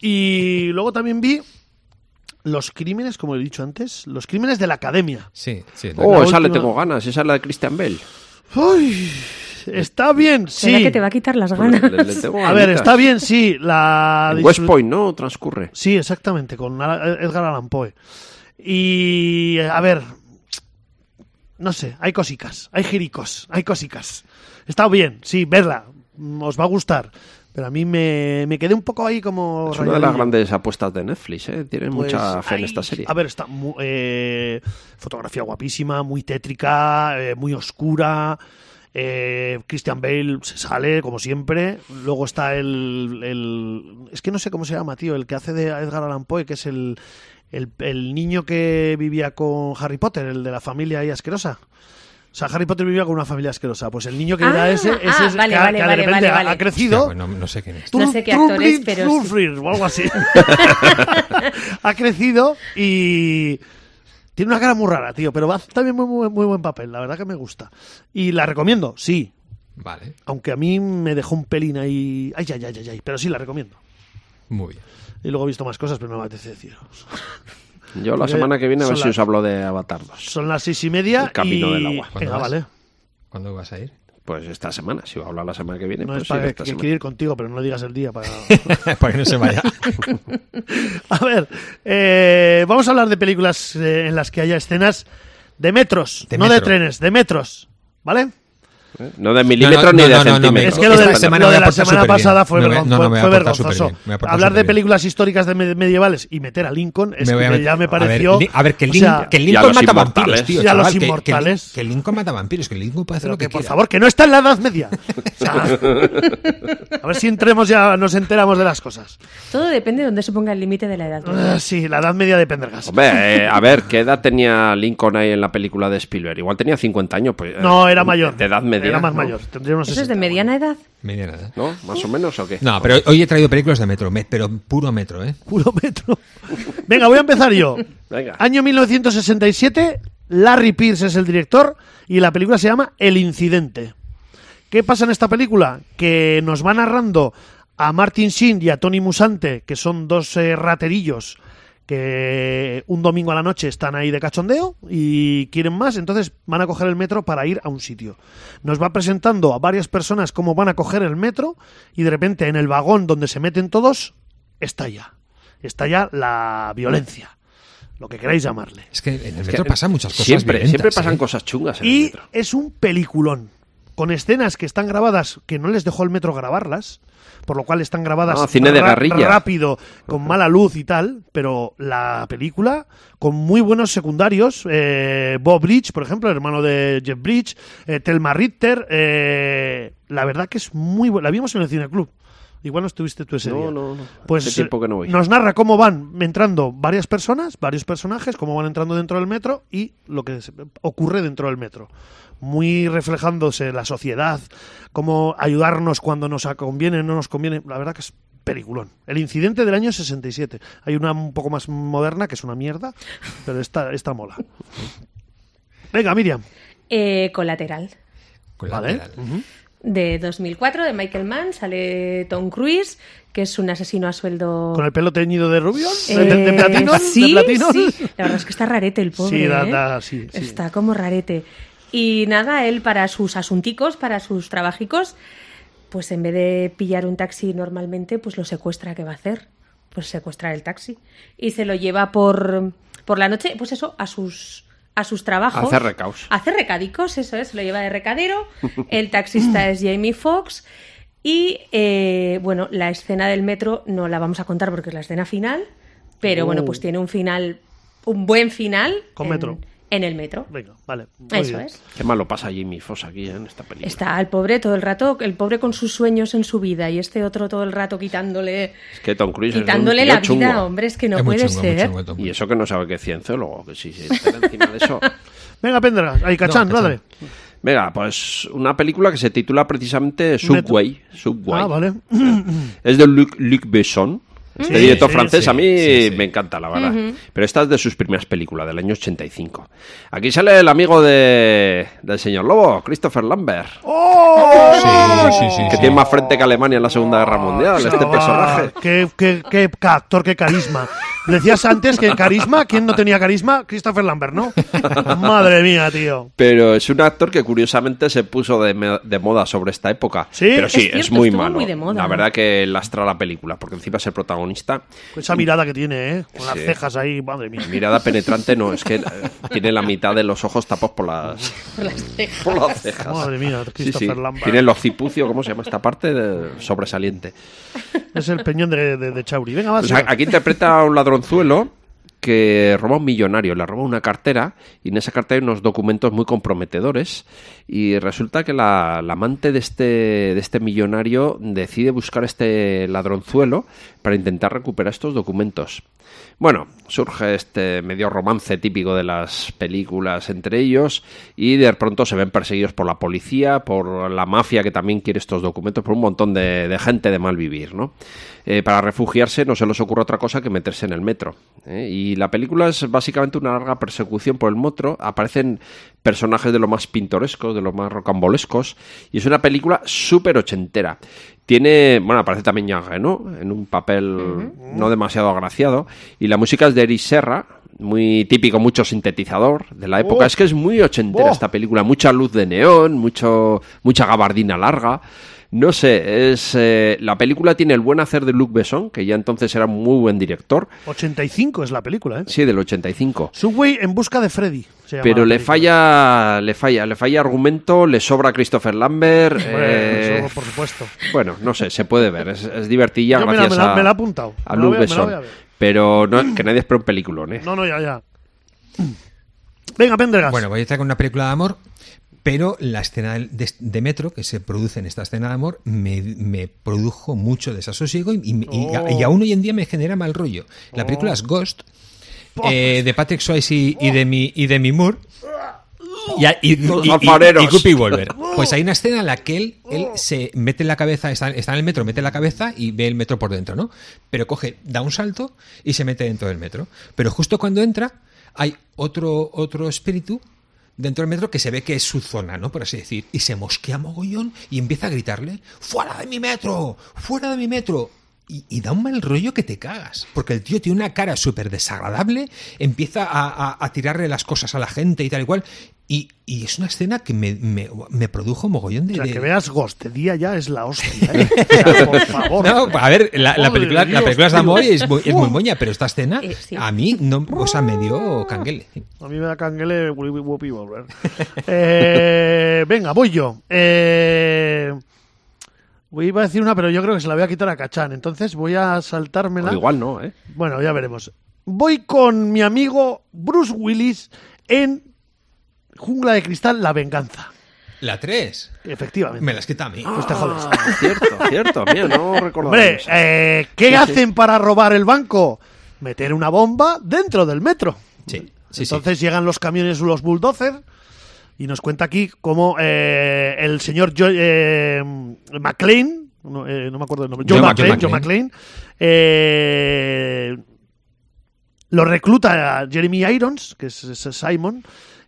Y luego también vi los crímenes, como he dicho antes, los crímenes de la academia. Sí, sí. Oh, La esa le tengo ganas. Esa es la de Christian Bell. Uy, está bien, ¿Será sí. que te va a quitar las Pues le- ganas? le A ver, está bien, sí. La En West Point, ¿no? Transcurre. Sí, exactamente, con Edgar Allan Poe. Y, a ver, no sé, hay cosicas, hay jiricos, hay cosicas. Está bien, sí, verla, mm, os va a gustar. Pero a mí me, me quedé un poco ahí como... Es una de las grandes apuestas de Netflix, ¿eh? Tienen Pues, mucha fe en esta serie. A ver, está eh, fotografía guapísima, muy tétrica, eh, muy oscura. Eh, Christian Bale se sale, como siempre. Luego está el, el- Es que no sé cómo se llama, tío. El que hace de Edgar Allan Poe, que es el, el, el niño que vivía con Harry Potter, el de la familia ahí asquerosa. O sea, Harry Potter vivía con una familia asquerosa. Pues el niño que Ah, era ese, ese ah, es vale, que, ha- vale, que de vale, repente vale, ha- vale. ha crecido. Hostia, pues no, no sé quién es. No sé qué actor es, pero sí. O algo así. ha crecido y tiene una cara muy rara, tío, pero hace también muy, muy, muy buen papel, la verdad que me gusta. Y la recomiendo, sí, Vale, aunque a mí me dejó un pelín ahí, ay, ay, ay, ay, ay, pero sí la recomiendo. muy bien. Y luego he visto más cosas, pero no me apetece deciros. Yo la semana que viene a ver si las- os hablo de Avatar 2. Son las seis y media El camino y... del agua. Venga, ¿Cuándo vas? vale. ¿Cuándo vas a ir? Pues esta semana, si voy a hablar la semana que viene, No pues es sí, para esta que, ir contigo, pero no digas el día para... para que no se vaya. A ver, eh, vamos a hablar de películas eh, en las que haya escenas de metros, De no de trenes, de metros, ¿vale? ¿Eh? No de milímetros No, no, ni de no, no, no, centímetros. me- Es que lo de, Esta lo semana de la semana pasada fue, vergonzoso. Hablar de películas históricas de me- medievales y meter a Lincoln es Me que meter- ya me a ver, pareció... Li- A ver, que, o Lin- sea, que Lincoln mata vampiros, tío. Y a los chaval, que- que, inmortales. Que, Lincoln mata vampiros, que Lincoln puede hacer pero lo que, que, por favor, que no está en la Edad Media. O sea, a ver si entremos ya, nos enteramos de las cosas. Todo depende de dónde se ponga el límite de la edad. Ah, sí, la Edad Media de Pendergast. Hombre, eh, a ver, ¿qué edad tenía Lincoln ahí en la película de Spielberg? Igual tenía 50 años. Pues, eh, No, era mayor. De edad media. Era más ¿no? mayor. Tendría unos ¿Eso es de 60. mediana edad? Media nada. ¿No? ¿Más o menos o qué? No, pero hoy he traído películas de metro, me- pero puro metro, ¿eh? Puro metro. Venga, voy a empezar yo. Venga. Año 1967, Larry Pierce es el director y la película se llama El Incidente. ¿Qué pasa en esta película? Que nos va narrando a Martin Sheen y a Tony Musante, que son dos eh, raterillos que un domingo a la noche están ahí de cachondeo y quieren más, entonces van a coger el metro para ir a un sitio. Nos va presentando a varias personas cómo van a coger el metro y de repente en el vagón donde se meten todos estalla. Estalla la violencia, lo que queráis llamarle. Es que en el que metro pasan muchas cosas Siempre, siempre pasan ¿eh? cosas chungas en el Y metro. es un peliculón. con escenas que están grabadas, que no les dejó el metro grabarlas, por lo cual están grabadas Ah, cine de guerrilla. rápido, con mala luz y tal, pero la película con muy buenos secundarios, eh, Bob Bridge, por ejemplo, el hermano de Jeff Bridge, eh, Thelma Richter, eh, la verdad que es muy buena. La vimos en el Cine Club. Igual no estuviste tú ese No, día. no, no. Pues Hace tiempo que no voy. nos narra cómo van entrando varias personas, varios personajes, cómo van entrando dentro del metro y lo que ocurre dentro del metro. Muy reflejándose la sociedad, cómo ayudarnos cuando nos conviene, no nos conviene. La verdad que es peliculón. El incidente del año 67. Hay una un poco más moderna que es una mierda, pero esta, esta mola. Venga, Miriam. Eh, colateral. Vale. Colateral. Ujú. De 2004, de Michael Mann, sale Tom Cruise, que es un asesino a sueldo... Con el pelo teñido de rubio, Eh, de, de platino, sí, de platino. sí. La verdad es que está rarete el pobre. Sí, da- ¿eh? da- sí, sí. Está como rarete. Y nada, él para sus asunticos, para sus trabajicos, pues en vez de pillar un taxi normalmente, pues lo secuestra. ¿Qué va a hacer? Pues secuestrar el taxi. Y se lo lleva por, por la noche, pues eso, a sus, a sus trabajos. Hacer recaos. Hacer recadicos, eso es, lo lleva de recadero. El taxista es Jamie Foxx. Y eh, bueno, la escena del metro no la vamos a contar porque es la escena final. Pero bueno, Oh. pues tiene un final, un buen final. Con en- metro. En el metro. Venga, vale. muy Eso bien. es. Qué malo pasa Jimmy Foss aquí ¿eh? en esta película. Está el pobre todo el rato, el pobre con sus sueños en su vida y este otro todo el rato quitándole, Es que Tom Cruise es un quitándole tío la vida, hombre, es que no Es puede chungo, muy ser. chungo, Y eso que no sabe que es cienciólogo, que si se encima de eso. Venga, Pendergast. Ahí, Cachán, No, dale. Venga, pues una película que se titula precisamente Subway. Subway. Ah, vale. Es de Luc, Luc Besson. Este Sí, director sí, francés sí, a mí sí, sí. me encanta, la verdad. Pero esta es de sus primeras películas, del año 85. Aquí sale el amigo de, del señor Lobo, Christopher Lambert. Sí, sí, sí, que sí. tiene más frente que Alemania en la Segunda Guerra Mundial, este Chaval, personaje. Qué, qué, qué actor, qué carisma. Decías antes que carisma, ¿quién no tenía carisma? Christopher Lambert, ¿no? Madre mía, tío. Pero es un actor que curiosamente se puso de, moda sobre esta época. ¿Sí? Pero sí, Es muy malo. muy de moda. La verdad que lastra la película, porque encima es el protagonista. Esa mirada que tiene, ¿eh? Con las cejas ahí, madre mía. Mirada penetrante no, es que eh, tiene la mitad de los ojos tapados por las, Por las cejas. por las cejas. Madre mía, Christopher sí. Lambert. Tiene el occipucio, ¿cómo se llama esta parte? De- sobresaliente. Es el peñón de, de, de Chauri. Venga, va. Pues a- aquí interpreta a un que roba a un millonario, le roba una cartera y en esa cartera hay unos documentos muy comprometedores y resulta que la, la amante de este, de este millonario decide buscar a este ladronzuelo para intentar recuperar estos documentos. Bueno, surge este medio romance típico de las películas entre ellos y de pronto se ven perseguidos por la policía, por la mafia que también quiere estos documentos, por un montón de, gente de mal vivir, ¿no? Eh, para refugiarse no se les ocurre otra cosa que meterse en el metro. ¿eh? Y la película es básicamente una larga persecución por el metro. Aparecen personajes de lo más pintorescos, de lo más rocambolescos. Y es una película súper ochentera. Tiene, bueno, aparece también Jean Reno en un papel no demasiado agraciado. Y la música es de Eric Serra, muy típico, mucho sintetizador de la época. Oh. Es que es muy ochentera Oh. esta película. Mucha luz de neón, mucho, mucha gabardina larga. No sé, es eh, la película tiene el buen hacer de Luc Besson, que ya entonces era un muy buen director. 85 es la película, ¿eh? Sí, del 85. Subway en busca de Freddy. Pero le película. falla, le falla, le falla argumento, le sobra Christopher Lambert. Hombre, eh, eso, por supuesto. bueno, no sé, se puede ver, es, me la- gracias me la- a, me la he apuntado. a Luc voy a- me la voy Besson. a ver. Pero no, que nadie espera un peliculón, ¿eh? No, no, ya, ya. Venga, Pendergast. Bueno, voy a estar con una película de amor, pero la escena de, de metro que se produce en esta escena de amor me, me produjo mucho desasosiego y, Oh. y aún hoy en día me genera mal rollo. La película es Ghost, eh, de Patrick Swayze y, y de mi y de mi Moore. Y, a- y, y- y- alfareros. y Guppy Wolver. Pues hay una escena en la que él, él se mete la cabeza, está, está en el metro, mete la cabeza y ve el metro por dentro, ¿no? Pero coge, da un salto y se mete dentro del metro. Pero justo cuando entra, hay otro, otro espíritu dentro del metro que se ve que es su zona, ¿no? Por así decir. Y se mosquea mogollón y empieza a gritarle, ¡fuera de mi metro! ¡fuera de mi metro! Y, da un mal rollo que te cagas. Porque el tío tiene una cara súper desagradable, empieza a, a- a tirarle las cosas a la gente y tal y cual. Y, y es una escena que me, me, me produjo mogollón de... O sea, de- que veas Ghost de día ya es la hostia, ¿eh? O sea, por favor. No, a ver, la, la película, la Dios, película es de amor y es muy, es muy Uf. moña, pero esta escena Eh, sí. a mí no, o sea, me dio canguele. A mí me da canguele Whoopi Whoopi Wolver. Eh, venga, voy yo. Eh, voy iba a decir una, pero yo creo que se la voy a quitar a Cachán. Entonces voy a saltármela. O igual no, ¿eh? Bueno, ya veremos. Voy con mi amigo Bruce Willis en Jungla de Cristal, La Venganza. La 3, Efectivamente. me las quita a mí. Pues te jodes. Ah, cierto, cierto. Mira, no recordaba. Hombre, eso. eh, ¿qué Sí, sí. hacen para robar el banco? Meter una bomba dentro del metro. Sí, sí, Entonces llegan los camiones, los bulldozer, y nos cuenta aquí cómo eh, el señor Jo- eh, McLean, no, eh, no me acuerdo el nombre, John, John McLean, McClane, eh, lo recluta a Jeremy Irons, que es, es Simon,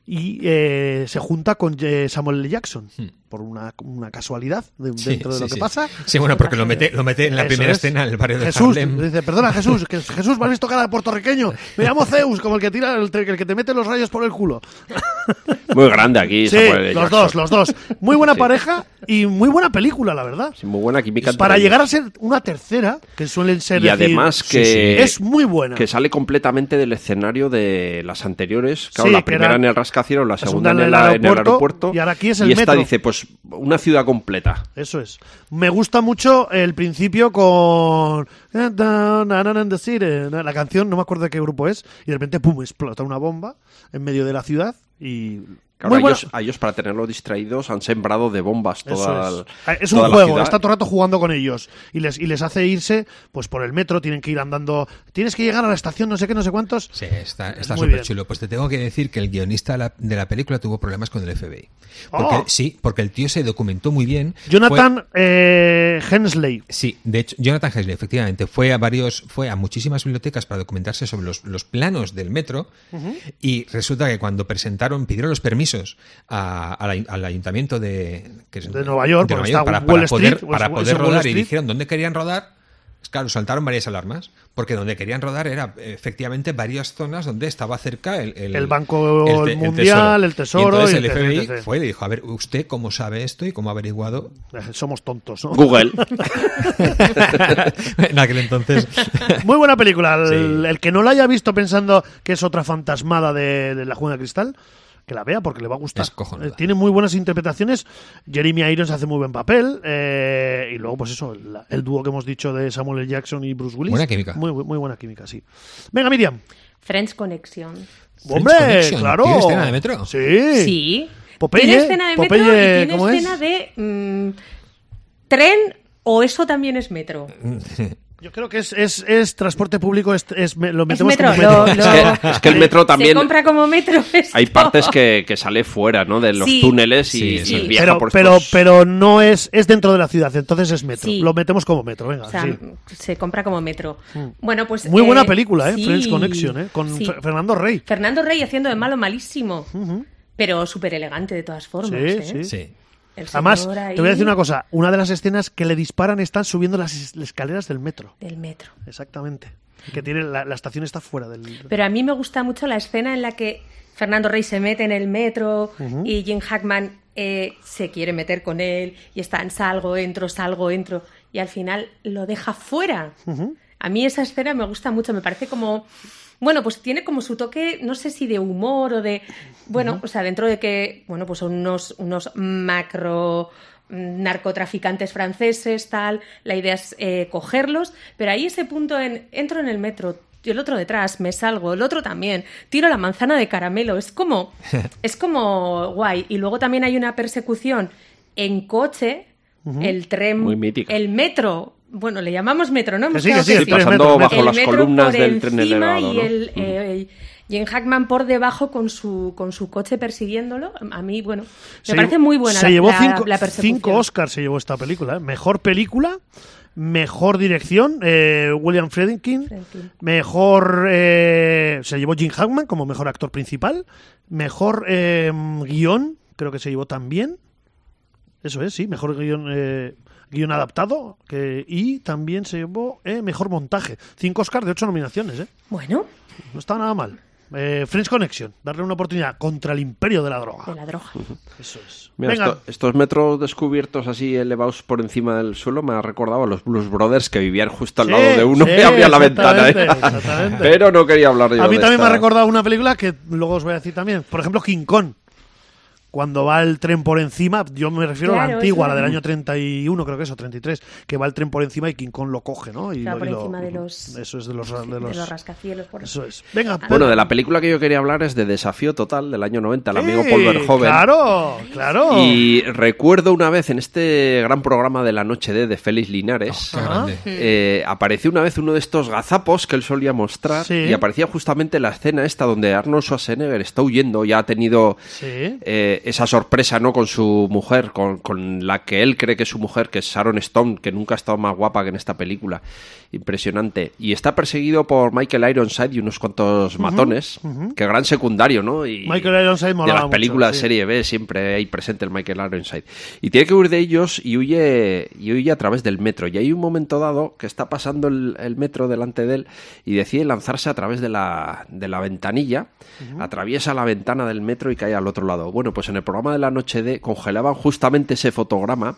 y eh, se junta con eh, Samuel L. Jackson, por una, una casualidad de-. Sí, dentro de sí, lo que sí. pasa. Sí, bueno, porque lo mete, lo mete en la Eso primera es. escena en el barrio de Jesús, Harlem. dice, perdona Jesús, que Jesús me has visto cara de puertorriqueño. Me llamo Zeus, como el que tira el, el que te mete los rayos por el culo. Muy grande aquí. Sí, Samuel los dos, los dos. Muy buena Sí. pareja y muy buena película, la verdad. Sí, muy buena química. Para ellos. llegar a ser una tercera, que suelen ser Y decir- además que- sí, es muy buena. Que sale completamente del escenario de las anteriores. Claro, Sí, la primera era- en el rascacielos, la la segunda en el, en el en el aeropuerto, aeropuerto. y ahora aquí es el y esta metro. dice, pues, una ciudad completa. Eso es. Me gusta mucho el principio con la canción, no me acuerdo de qué grupo es, y de repente pum explota una bomba en medio de la ciudad y Claro, ellos, a ellos, para tenerlos distraídos, han sembrado de bombas Eso toda, es. el- Ah, Es toda un juego, está todo el rato jugando con ellos y les, y les hace irse pues por el metro, tienen que ir andando, tienes que llegar a la estación no sé qué, no sé cuántos. Sí, está súper chulo. Pues te tengo que decir que el guionista de la, de la película tuvo problemas con el FBI. Porque, Oh. Sí, porque el tío se documentó muy bien. Fue- Jonathan eh, Hensley. Sí, de hecho, Jonathan Hesley, efectivamente, fue a varios, fue a muchísimas bibliotecas para documentarse sobre los, los planos del metro y resulta que cuando presentaron, pidieron los permisos a- a la- al ayuntamiento de, que es- De Nueva York, de Nueva York, para, para Street, poder, o para es- poder rodar y Street. dijeron dónde querían rodar. Pues Claro, saltaron varias alarmas, porque donde querían rodar era efectivamente varias zonas donde estaba cerca el, El Banco te- Mundial, el Tesoro Y entonces y el FBI etc. fue y le dijo, a ver, ¿usted cómo sabe esto y cómo ha averiguado Eh, Somos tontos, ¿no? Google. en aquel entonces? Muy buena película. El, Sí. el que no la haya visto pensando que es otra fantasmada de, de la Jungla de Cristal, que la vea porque le va a gustar. Eh, tiene muy buenas interpretaciones. Jeremy Irons hace muy buen papel. eh, y luego, pues eso, el, el dúo que hemos dicho de Samuel L. Jackson y Bruce Willis. Buena química. Muy, muy buena química, sí. Venga, Miriam. Friends Connection. ¡Hombre! Connection. ¡Claro! ¿Tiene escena de metro? Sí. Sí. Popeye, tiene escena de metro Popeye, y tiene ¿cómo es? escena de mm, tren o eso también es metro. Yo creo que es, es, es transporte público, es, es- lo Es metemos metro. como lo- metro. lo- Es que, es que el metro también. Se compra como metro. esto. Hay partes que, que sale fuera, ¿no? De los Sí. túneles y, Sí, y sí. viaja pero, por pero, estos- pero no es, es dentro de la ciudad, entonces es metro. Sí. Lo metemos como metro, venga. O sea, sí. se compra como metro. Bueno, pues. Muy buena eh, película, ¿eh? sí, Friends Connection, ¿eh? Con Fernando Rey. Fernando Rey haciendo de malo malísimo. Pero súper elegante de todas formas. Sí, ¿eh? sí. Sí. Además, ahí te voy a decir una cosa. Una de las escenas que le disparan están subiendo las es- escaleras del metro. Del metro. Exactamente. Que tiene la, la estación está fuera del... Pero a mí me gusta mucho la escena en la que Fernando Rey se mete en el metro y Jim Hackman eh, se quiere meter con él y están salgo, entro, salgo, entro y al final lo deja fuera. A mí esa escena me gusta mucho, me parece como... Bueno, pues tiene como su toque, no sé si de humor o de... Bueno, o sea, dentro de que, bueno, pues son unos, unos macro mm, narcotraficantes franceses, tal, la idea es eh, cogerlos, pero ahí ese punto en, entro en el metro, y el otro detrás, me salgo, el otro también, tiro la manzana de caramelo, es como, es como guay. Y luego también hay una persecución en coche, el tren, el metro, bueno, le llamamos metro, ¿no? Sí, sí, que el Sí, tren pasando metro, bajo metro. las el metro columnas por del tren elevado, y ¿no? el eh, Jane Hackman por debajo con su con su coche persiguiéndolo a mí bueno me Se parece muy buena Se la, llevó cinco, la persecución cinco Oscars, se llevó esta película. ¿eh? Mejor película, mejor dirección, eh, William Friedkin. Friedkin. Mejor. eh, se llevó Jim Hackman como mejor actor principal. Mejor eh, guion, creo que se llevó también. Eso es, sí, mejor guion, eh, guion adaptado. Que, y también se llevó eh, mejor montaje. Cinco Oscars de ocho nominaciones, ¿eh? bueno No está nada mal. Eh, French Connection, darle una oportunidad contra el imperio de la droga. De la droga. Eso es. Mira, Venga, esto- estos metros descubiertos así elevados por encima del suelo me ha recordado a los Blues Brothers que vivían justo al Sí, lado de uno sí, y abría la ventana. ¿eh? Pero no quería hablar yo a mí de también me ha recordado una película que luego os voy a decir también. Por ejemplo, King Kong. Cuando va el tren por encima, yo me refiero a la antigua, eso la del año 31, creo que es, o 33, que va el tren por encima y King Kong lo coge, ¿no? Y Claro, lo- por y lo- encima de los- Eso es de los... De De los, los rascacielos. Por eso es. Venga, Bueno, de la película que yo quería hablar es de Desafío Total del año 90, el amigo Paul Verhoeven. Claro, claro. Y recuerdo una vez en este gran programa de la noche D de Félix Linares, Qué grande. eh, apareció una vez uno de estos gazapos que él solía mostrar Sí. y aparecía justamente la escena esta donde Arnold Schwarzenegger está huyendo, ya ha tenido Sí. eh, esa sorpresa no con su mujer, con, con la que él cree que es su mujer, que es Sharon Stone, que nunca ha estado más guapa que en esta película. Impresionante. Y está perseguido por Michael Ironside y unos cuantos matones. Que gran secundario, ¿no? Y, Michael Ironside de las mucho, películas sí. serie B siempre hay presente el Michael Ironside. Y tiene que huir de ellos y huye, y huye a través del metro. Y hay un momento dado que está pasando el, el metro delante de él y decide lanzarse a través de la, de la ventanilla, atraviesa la ventana del metro y cae al otro lado. Bueno, pues en el programa de la noche D congelaban justamente ese fotograma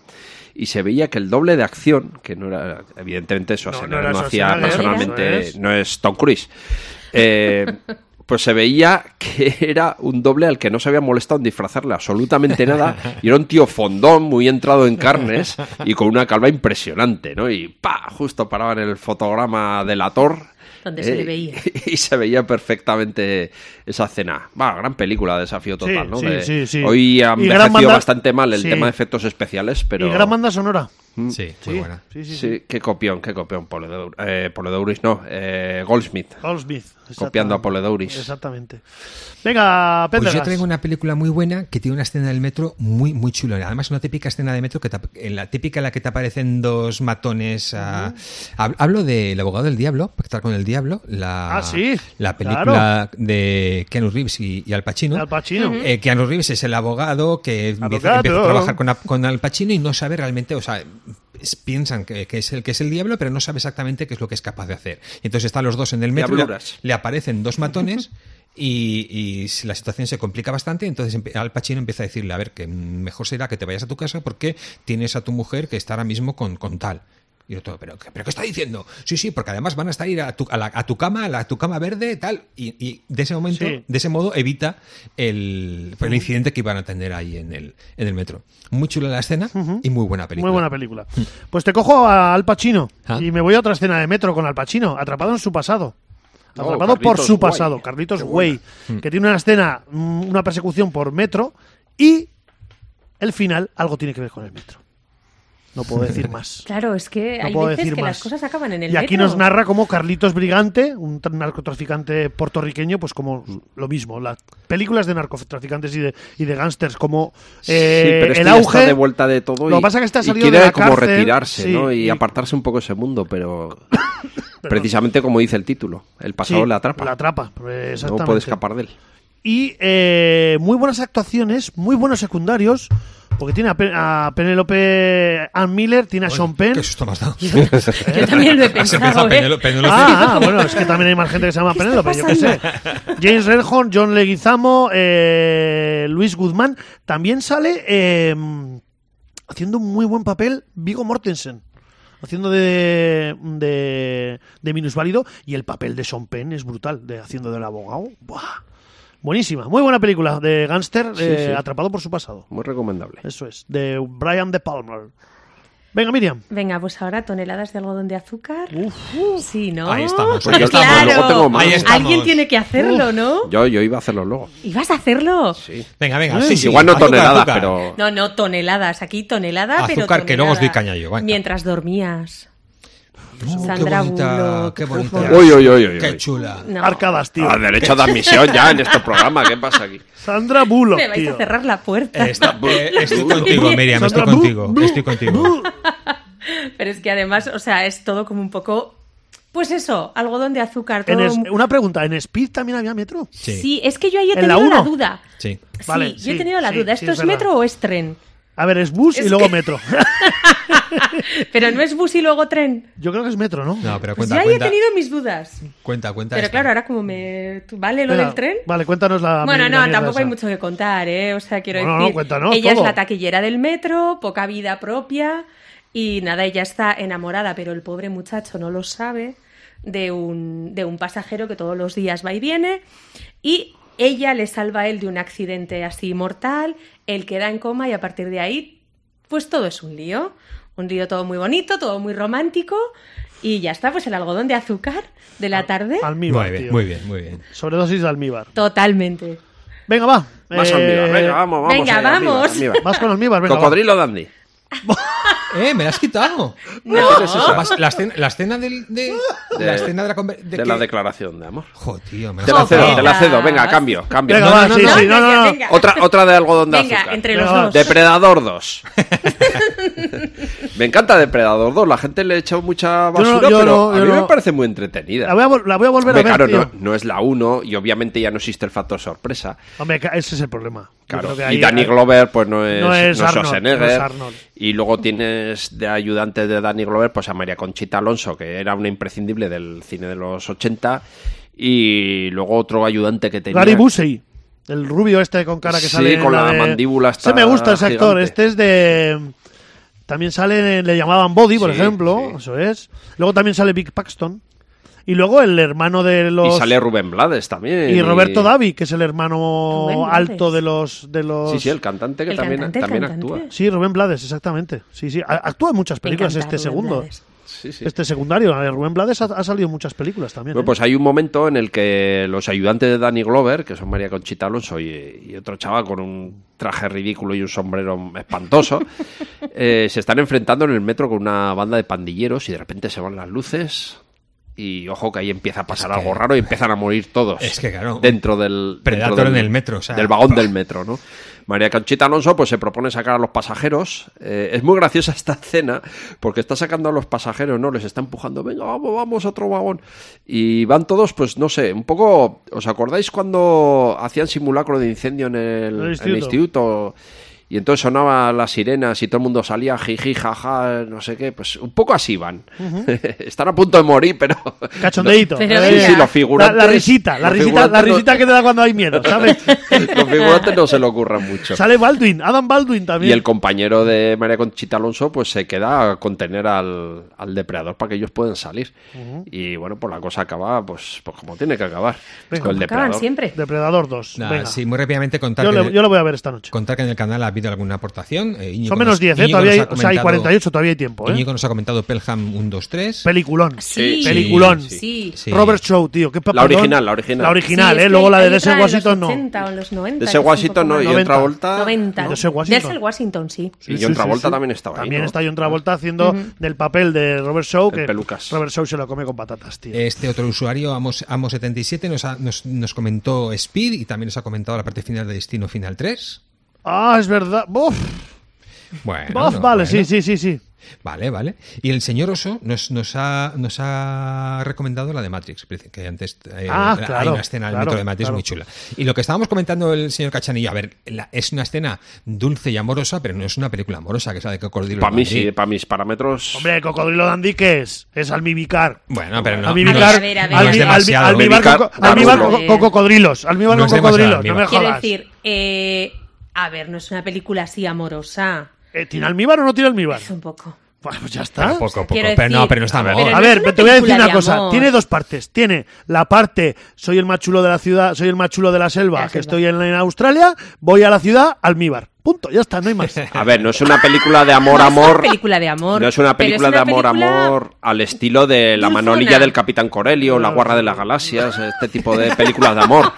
y se veía que el doble de acción, que no era, evidentemente eso No, no hacía Schwarzenegger, personalmente, no es Tom Cruise. Eh, pues se veía que era un doble al que no se había molestado en disfrazarle absolutamente nada. Y era un tío fondón, muy entrado en carnes y con una calva impresionante, ¿no? Y pa, justo paraba en el fotograma del se le veía. Y se veía perfectamente esa escena. Va, gran película, Desafío Total, Sí, ¿no? sí, De- sí, sí. Hoy ha envejecido banda- bastante mal el sí. tema de efectos especiales, pero... Y gran banda sonora. Sí, muy buena. Sí, sí, sí. Sí, qué copión, qué copión. Poledou- eh, Poledouris, no, eh, Goldsmith. Goldsmith. Copiando a. Poledouris. Exactamente. Venga, Pues Pendergast. yo traigo una película muy buena que tiene una escena del metro muy muy chula. Además, una típica escena de metro que te en la típica en la que te aparecen dos matones. a- hab- Hablo del abogado del diablo, pactar con el diablo. La, Ah, sí, La película de Keanu Reeves y, y Al Pacino. Al Pacino. Eh, Keanu Reeves es el abogado que empieza, a trabajar con, con Al Pacino y no sabe realmente, o sea, piensan que, que es el que es el diablo, pero no sabe exactamente qué es lo que es capaz de hacer. Y entonces están los dos en el metro, le, aparecen dos matones y, y la situación se complica bastante. Entonces Al Pacino empieza a decirle, a ver, que mejor será que te vayas a tu casa porque tienes a tu mujer que está ahora mismo con, con tal. Y el otro, ¿pero, qué- ¿pero qué está diciendo? Sí, sí, porque además van a estar ir a tu, a la- a tu cama, a, la- a tu cama verde, tal. Y, y de ese momento, Sí. de ese modo, evita el, pues, el incidente que iban a tener ahí en el, en el metro. Muy chula la escena y muy buena película. Muy buena película. Pues te cojo a Al Pacino Ah. y me voy a otra escena de metro con Al Pacino, atrapado en su pasado. Oh, Atrapado por su Way. pasado, Carlitos Way, buena. que tiene una escena, mm, una persecución por metro y el final algo tiene que ver con el metro. No puedo decir más. Claro, es que No hay puedo veces decir que más. las cosas acaban en el y aquí metro. nos narra cómo Carlitos Brigante, un tra- narcotraficante puertorriqueño, pues como lo mismo. Las películas de narcotraficantes y de, y de gángsters, como eh, sí, pero este el auge. está de vuelta de todo. Lo y, que pasa es que está y salido de quiere la como cárcel, retirarse, sí, ¿no? Y, y- apartarse un poco de ese mundo, pero precisamente como dice el título, el pasado Sí, le atrapa. La atrapa, pues, no exactamente. puede escapar de él. Y eh, muy buenas actuaciones, muy buenos secundarios, porque tiene a, Pe- a Penélope Ann Miller, tiene a Sean Penn. Qué susto me has dado. Yo también lo he pensado, ¿eh? Ah, ah, bueno, es que también hay más gente que se llama Penélope, yo qué sé. James Redhorn, John Leguizamo, eh, Luis Guzmán. También sale eh, haciendo un muy buen papel Vigo Mortensen. Haciendo de, de, de minusválido. Y el papel de Sean Penn es brutal, de, haciendo del abogado. Buah. Buenísima, muy buena película de gángster Sí, eh, sí. atrapado por su pasado. Muy recomendable. Eso es, de Brian De Palmer. Venga, Miriam. Venga, pues ahora toneladas de algodón de azúcar. Sí, ¿no? Ahí estamos, Pues ahí yo estamos. también, luego tengo más. Ahí estamos. Alguien tiene que hacerlo, ¿no? Yo, yo iba a hacerlo luego. ¿Y vas a hacerlo? Sí. Venga, venga. Eh, sí, sí. Igual no Azúcar, toneladas, azúcar. pero. No, no, toneladas. Aquí tonelada, pero Azúcar, que luego os doy caña yo, venga. Mientras dormías. Oh, Sandra qué bonita, Bullock. qué bonita. Uy, uy, uy, uy, Qué chula. No. Tío. Ah, derecho de admisión ya en este programa. ¿Qué pasa aquí? Sandra Bullock, Me vais tío. a cerrar la puerta. Eh, está- eh, estoy contigo, Miriam, estoy Sandra, contigo. bu- Estoy contigo. bu- Pero es que además, o sea, es todo como un poco. Pues eso, algodón de azúcar. En Todo es- una pregunta, ¿en Speed también había metro? Sí. Sí. es que yo ahí he ¿En la tenido la duda. Sí. Sí, Vale, yo sí, he tenido la sí, duda. sí, ¿Esto es es metro o es tren? A ver, es bus y luego que- metro. Pero no es bus y luego tren. Yo creo que es metro, ¿no? No, pero Pues cuenta, yo ahí cuenta, he tenido mis dudas. cuenta, cuenta Pero esta. claro, ahora como me... ¿Vale lo del tren? Vale, cuéntanos la. Bueno, no, tampoco hay mucho que contar, ¿eh? O sea, quiero No, no, decir, cuéntanos ella todo. es la taquillera del metro, poca vida propia y nada, ella está enamorada, pero el pobre muchacho no lo sabe de un, de un pasajero que todos los días va y viene y ella le salva a él de un accidente así mortal, él queda en coma y a partir de ahí, pues todo es un lío. Un lío todo muy bonito, todo muy romántico y ya está, pues el algodón de azúcar de la tarde. Almíbar, Muy bien, tío. muy bien, muy bien. Sobredosis de almíbar. Totalmente. Venga, va. Más Eh, almíbar, venga, vamos, vamos. venga, ahí, vamos. almíbar. Vas con almíbar, venga. va. Cocodrilo dandy. ¡Eh, me la has quitado! No. Vas- La escena, la escena del, de, De- la escena de la conver- De, de la que- declaración de amor. Jo, tío, me Te has la cedo, quitado. te la cedo. Venga, cambio, cambio. Venga, No, va, no, sí, no, sí, no, no, no. venga. Otra, otra de algodón de Venga, azúcar. entre Venga, los va. dos. Depredador 2. me encanta Depredador 2. La gente le ha echado mucha Yo no- basura, yo pero no, a mí me parece muy entretenida. La voy a, vol- la voy a volver Hombre, a ver, claro, no, no es la 1 y obviamente ya no existe el factor sorpresa. Hombre, ese es el problema. Claro. Y Danny Glover, pues no es, No es no es Arnold, Schwarzenegger. es. Y luego tienes de ayudante de Danny Glover, pues a María Conchita Alonso, que era una imprescindible del cine de los 80. Y luego otro ayudante que tenía. Gary Busey. El rubio este con cara que Sí, sale en con la de- mandíbula Ese esta me gusta ese actor. Este es de... También sale, en- le llamaban Body, por Sí, ejemplo. sí. Eso es. Luego también sale Big Paxton. Y luego el hermano de los... Y sale Rubén Blades también. y Roberto Davi, que es el hermano alto de los, de los... Sí, sí, el cantante que El también, cantante, también cantante. actúa. Sí, Rubén Blades, exactamente. Sí, sí. Actúa en muchas películas encanta este Rubén segundo. Blades. Sí, sí. Este secundario, Rubén Blades ha, ha salido en muchas películas también. Bueno, ¿eh? pues hay un momento en el que los ayudantes de Danny Glover, que son María Conchita Alonso y, y otro chaval con un traje ridículo y un sombrero espantoso, eh, se están enfrentando en el metro con una banda de pandilleros y de repente se van las luces y ojo que ahí empieza a pasar Es que- algo raro y empiezan a morir todos. Es que, claro, Dentro del... Predator dentro del- en el metro, o sea, del vagón del metro, ¿no? María Conchita Alonso pues se propone sacar a los pasajeros. Eh, es muy graciosa esta escena porque está sacando a los pasajeros, ¿no? Les está empujando, venga, vamos, vamos, otro vagón. Y van todos, pues no sé, un poco... ¿Os acordáis cuando hacían simulacro de incendio en el, El en el instituto. Y entonces sonaban las sirenas y todo el mundo salía jiji, jaja, no sé qué. Pues un poco así van. Están a punto de morir, pero... Eh, Sí, sí, los figurantes... La, la risita, la risita, la no- que te da cuando hay miedo, ¿sabes? los figurantes no se lo ocurran mucho. Sale Baldwin, Adam Baldwin también. Y el compañero de María Conchita Alonso pues se queda a contener al, al depredador para que ellos puedan salir. Y bueno, pues la cosa acaba pues, pues como tiene que acabar. Venga. con el Acaban depredador. siempre. Depredador 2. Nada, Venga. sí, muy rápidamente contar, que, le- yo lo voy a ver esta noche. contar que en el canal ha habido alguna aportación. Eh, Son menos nos- 10, ¿eh? Todavía hay, ha o sea, hay comentado- 48, todavía hay tiempo, ¿eh? Íñigo nos ha comentado Pelham 1, 2, 3. Peliculón. Sí. Peliculón. Sí. Sí. Robert Shaw, tío. ¿qué La original, la original. La original, ¿eh? Luego la de los Washington no. 80 o en los 90. De que ese es un Washington no, y 90. otra vuelta. 90. Denzel Washington. Washington, sí. Y John Travolta también estaba ahí. También está John Travolta haciendo del papel de Robert Shaw, que pelucas. Robert Shaw se lo come con patatas, tío. Este otro usuario, Amos, Amos77, nos, ha- nos, nos comentó Speed y también nos ha comentado la parte final de Destino Final 3. Ah, es verdad. Uf, Bueno, uf, no, vale, bueno. sí, sí, sí, sí. Vale, vale. Y el señor Oso nos, nos, ha, nos ha recomendado la de Matrix, que antes eh, Ah, hay claro, una escena del claro, metro de Matrix claro. muy chula. Y lo que estábamos comentando el señor Cachanillo, a ver, la- es una escena dulce y amorosa, pero no es una película amorosa, que es la de Cocodrilo. Para mí sí, para mis parámetros. Hombre, Cocodrilo Dandy, ¿qué es? Es almíbar. Bueno, pero no, almíbar, no A ver, a ver, no a ver. es almi- demasiado. almi- almíbar Almíbar con- cocodrilos. Almíbar No con cocodrilos, no me. Quiero decir, eh, a ver, no es una película así amorosa. Eh, ¿Tiene almíbar o no tiene almíbar? Es un poco. Pues pues ya está. Poco, poco, Quiero pero no, pero está A ver, amor. pero A ver, te voy a decir una de cosa. amor. Tiene dos partes. Tiene la parte, soy el más chulo de la ciudad, soy el más chulo de la selva, la que selva. estoy en, en Australia, voy a la ciudad, almíbar. Punto, ya está, no hay más. A ver, no es una película de amor, No es amor. una película de amor. No es una película una de amor, película- amor al estilo de La dulzona. manolilla del Capitán Corelio, La guarra de las galaxias, este tipo de películas de amor.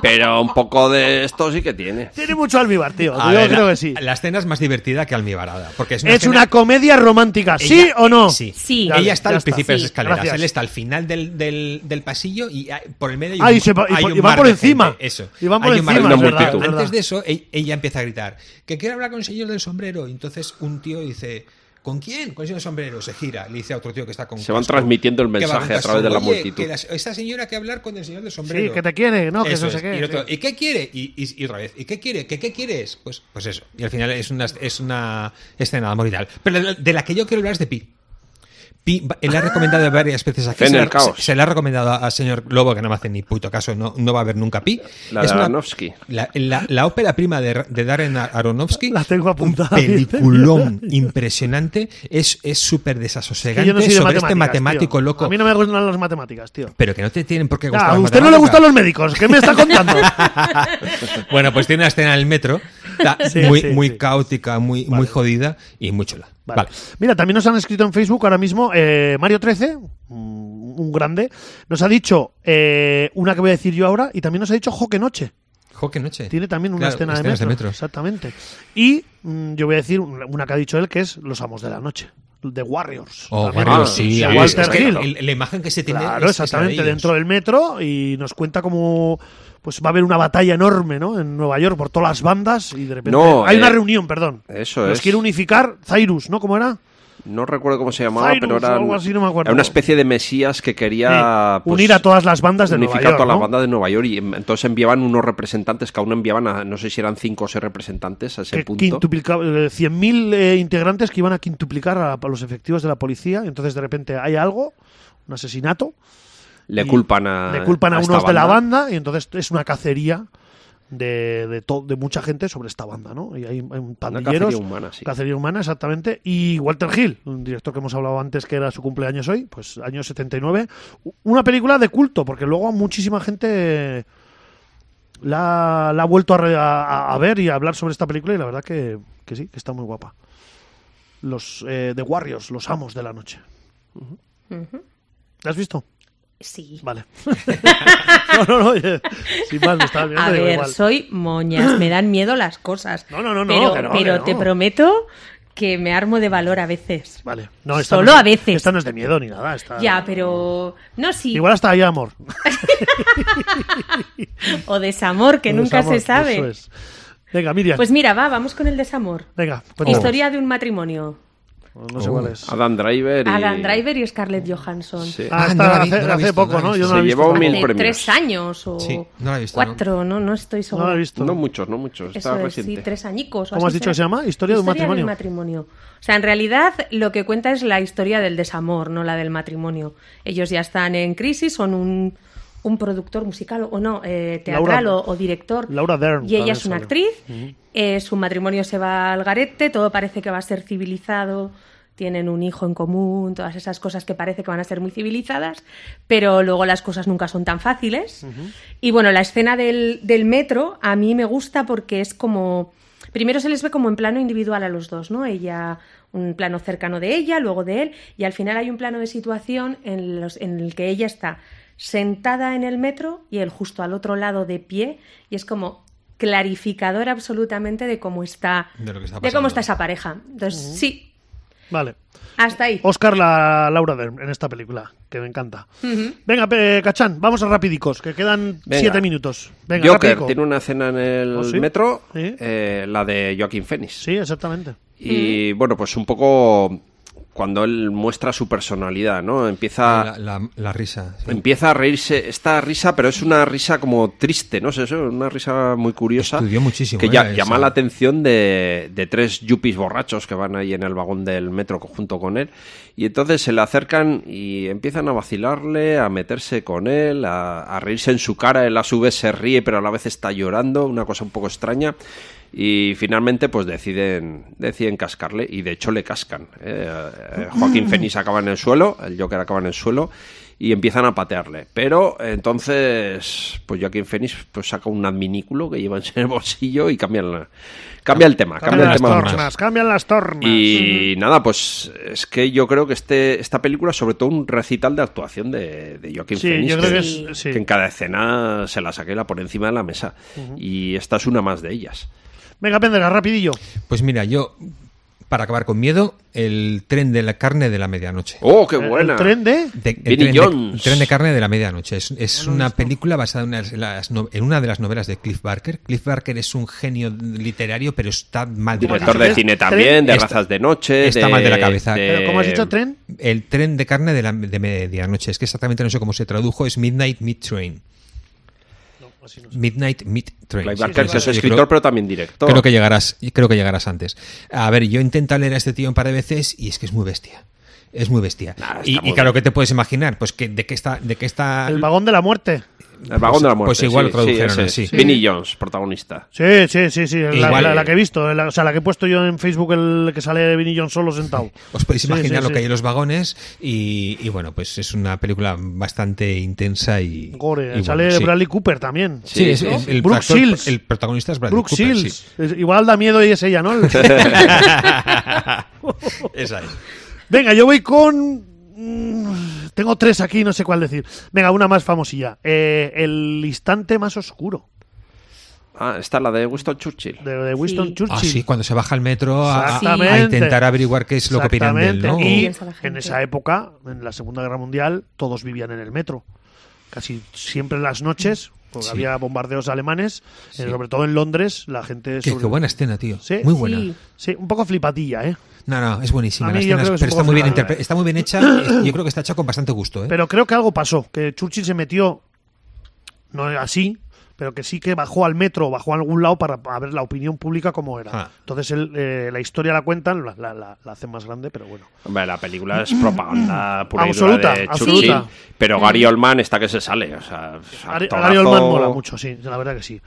Pero un poco de esto sí que tiene. Tiene mucho almíbar, tío. A Yo ver, creo la, que sí. La escena es más divertida que almibarada. Porque es una, Es escena- una comedia romántica, ¿sí Ella- o no? Sí. Sí. Ella está al principio de Sí. las escaleras. Gracias. Él está al final del, del, del pasillo y por el medio hay Ah, un, y se va- y hay por- un y van por encima. gente. Eso. Y van por Hay un mar encima, es Antes es de eso, e- ella empieza a gritar que quiere hablar con el señor del sombrero. Y entonces un tío dice, ¿con quién? Con el señor sombrero. Se gira, le dice a otro tío que está con Se van casco, transmitiendo el que mensaje a través de la "Oye, multitud". que la- esta señora que hablar con el señor del sombrero. Sí, que te quiere, ¿no? Que Eso no sé es. qué. Y, el otro, sí. ¿y qué quiere? Y, y- y otra vez, ¿y qué quiere? ¿Qué, qué quieres? Pues, pues eso. Y al final es una, es una escena de amor y tal. Pero de- de la que yo quiero hablar es de Pi. Él ha recomendado varias veces aquí. En Se, el la- caos. se- se le ha recomendado al señor Lobo, que no me hace ni puto caso, no, no va a ver nunca Pi. La de Es una- Aronofsky. La, la- la ópera prima de, de Darren Aronofsky. La tengo apuntada, Un peliculón impresionante. Es es súper Que desasosegante yo no soy de sobre este matemático tío. loco. A mí no me gustan las matemáticas, tío. Pero que no te tienen por qué Ya, gustar. a las usted no le gustan los médicos. ¿Qué me está contando? Bueno, pues tiene una escena en el metro Sí, muy, sí, muy sí. caótica, muy, muy jodida y muy chula. Vale. Vale. Mira, también nos han escrito en Facebook ahora mismo eh, Mario 13, un un grande, nos ha dicho eh, una que voy a decir yo ahora y también nos ha dicho Joque Noche. Jo, qué noche. Tiene también una Claro, escena de metro, de metro. Exactamente. Y mm, yo voy a decir una que ha dicho él que es Los Amos de la Noche, The Warriors. Oh, Ah, sí. sí, a ver, Walter es que Hill. el- la imagen que se tiene Claro, es- es la de exactamente, dentro del metro y nos cuenta como pues va a haber una batalla enorme, ¿no? En Nueva York por todas las bandas y de repente No, hay una eh, reunión, perdón. eso es. quiere unificar Cyrus, ¿no? ¿Cómo era? No recuerdo cómo se llamaba, Cyrus pero era, o algo así, no me acuerdo. era una especie de mesías que quería Sí, pues, unir a todas las bandas de Nueva unificar York, todas las bandas de Nueva York y em, entonces enviaban unos representantes, cada uno enviaban a, no sé si eran cinco o seis representantes a ese que punto. quintuplica- eh, 100.000 eh, integrantes que iban a quintuplicar a, a los efectivos de la policía. Y entonces de repente hay algo, un asesinato. Le culpan a le culpan a, unos de la banda y entonces es una cacería de, de, to- de mucha gente sobre esta banda, ¿no? Y hay, hay un pandilleros. cacería humana, sí. cacería humana, exactamente. Y Walter Hill, un director que hemos hablado antes que era su cumpleaños hoy, pues año 79. U- Una película de culto, porque luego muchísima gente la, la ha vuelto a, re- a- a ver y a hablar sobre esta película y la verdad que, que sí, que está muy guapa. Los eh, The Warriors, los amos de la noche. ¿La has visto? Sí. Vale. no, no, no. oye, Sin más, me estaba viendo. A ver, igual. soy moñas, me dan miedo las cosas. No, no, no, no, Pero, que no, pero que no. te prometo que me armo de valor a veces. Vale. No, esta Solo no es- a veces. Esta no es de miedo ni nada. Esta, Ya, pero no sí. Igual hasta ahí amor. O desamor, que O nunca desamor, se sabe. eso es. Venga, Miriam. Pues mira, va, vamos con el desamor. Venga, cuéntanos. Historia de un matrimonio. No sé Oh. cuál es. Adam Driver y... Adam Driver y Scarlett Johansson. Sí. Ah, Ah, no la hace, no la poco, no ¿no? Yo no la he Se visto. mil premios. tres años o Sí, no la he visto, ¿no? cuatro, ¿no? No, estoy No segura. la he visto. No muchos, no muchos. Está es, reciente. sí, tres añicos. o ¿Cómo has dicho que se llama? Historia de un matrimonio. del matrimonio. O sea, en realidad lo que cuenta es la historia del desamor, no la del matrimonio. Ellos ya están en crisis, son un, un productor musical o no, eh, teatral Laura- o, o director. Laura Dern Y ella es una sale. actriz. eh, su matrimonio se va al garete, todo parece que va a ser civilizado. Tienen un hijo en común, todas esas cosas que parece que van a ser muy civilizadas, pero luego las cosas nunca son tan fáciles. Y bueno, la escena del, del metro a mí me gusta porque es como. Primero se les ve como en plano individual a los dos, ¿no? Ella, un plano cercano de ella, luego de él, y al final hay un plano de situación en, los- en el que ella está sentada en el metro y él justo al otro lado de pie, y es como clarificador absolutamente de cómo está, De lo que está de cómo está esa pareja. Entonces, sí, Vale. hasta ahí. Oscar la Laura Dern en esta película, que me encanta. Venga, Cachán, vamos a rapidicos, que quedan Venga. siete minutos. Venga, Joker rapidico. tiene una escena en el ¿Oh, sí? metro, Sí. eh, la de Joaquín Phoenix. Sí, exactamente. Y bueno, pues un poco cuando él muestra su personalidad, ¿no? Empieza... La, la- la risa. sí. Empieza a reírse esta risa, pero es una risa como triste, no sé, es una risa muy curiosa. Estudió muchísimo, Que ¿eh? ya- llama la atención de, de tres yuppies borrachos que van ahí en el vagón del metro junto con él. Y entonces se le acercan y empiezan a vacilarle, a meterse con él, a, a reírse en su cara. Él a su vez se ríe, pero a la vez está llorando, una cosa un poco extraña. Y finalmente, pues deciden, deciden cascarle, y de hecho le cascan. ¿eh? Eh, Joaquín Phoenix acaba en el suelo, el Joker acaba en el suelo, y empiezan a patearle. Pero entonces, pues Joaquín Phoenix pues, saca un adminículo que lleva en el bolsillo y cambian la- cambia el tema. Cambia Cambian el las tema mucho. tornas, cambian las tornas. Y nada, pues es que yo creo que este, esta película es sobre todo un recital de actuación de, de Joaquín Sí, Phoenix. yo creo que es. sí. que en cada escena se la saqué la por encima de la mesa. Y esta es una más de ellas. Venga, Penderga, rapidillo. Pues mira, yo para acabar con miedo, el tren de la carne de la medianoche. ¡Oh, qué El- buena! El tren de... De- el Vinnie tren, de, el tren de carne de la medianoche. Es, es una película basada en una, de las no- en una de las novelas de Cliff Barker. Cliff Barker es un genio literario, pero está mal de la Director de cabeza. cine también, de Está- razas de noche. está de- mal de la cabeza. de- Pero, ¿Cómo has dicho tren? El tren de carne de, la, de medianoche. Es que exactamente no sé cómo se tradujo. Es Midnight Meat Train. Midnight Meat Train. Clive Sí, Barker, sí, que es sí. Escritor, creo- pero también director. Creo que llegarás, creo que llegarás antes. A ver, yo intento leer a este tío un par de veces y es que es muy bestia. Es muy bestia. Nah, y, muy y claro, bien. ¿qué te puedes imaginar? Pues que de qué está, de qué está. El vagón de la muerte. El vagón de la muerte. pues igual sí, lo tradujeron sí, así. es. Sí. Vinnie Jones, protagonista. Sí, sí, sí, sí. La, Igual- la- la que he visto. la- o sea, la que he puesto yo en Facebook, el que sale Vinny John solo sentado. Os podéis imaginar sí, lo sí. que hay en los vagones y, y bueno, pues es una película bastante intensa y. Gore. y sale bueno, sí. Bradley Cooper también. Sí, es- ¿no? es- el, Brooke actor- Shields. el protagonista es Bradley Brooke Cooper, Shields. sí. Es- Igual da miedo y es ella, ¿no? Esa es. Venga, yo voy con. Tengo tres aquí, no sé cuál decir. Venga, una más famosilla. Eh, el instante más oscuro Ah, esta es la de Winston Churchill. de, de Winston Sí. Churchill. Ah, sí, cuando se baja al metro a, intentar averiguar qué es lo que opinan de él, ¿no? Exactamente. Y en esa época, en la Segunda Guerra Mundial, todos vivían en el metro. Casi siempre en las noches, porque Sí. había bombardeos alemanes, Sí. eh, sobre todo en Londres, la gente... Qué, sobre- qué buena escena, tío. Sí. Muy buena. Sí. Sí, un poco flipatilla, ¿eh? No, no, es buenísima. La escena es- pero está muy bien está muy bien hecha. Yo creo que está hecha con bastante gusto, ¿eh? Pero creo que algo pasó, que Churchill se metió, no así, pero que sí que bajó al metro, bajó a algún lado para, para ver la opinión pública cómo era. Ah. Entonces él, eh, la historia la cuentan, la, la, la- la hacen más grande, pero bueno. Hombre, la película es propaganda pura y Absoluta, dura de absoluta. Churchill, pero Gary Oldman está que se sale. O sea. Gary Oldman mola mucho, sí, la verdad que sí.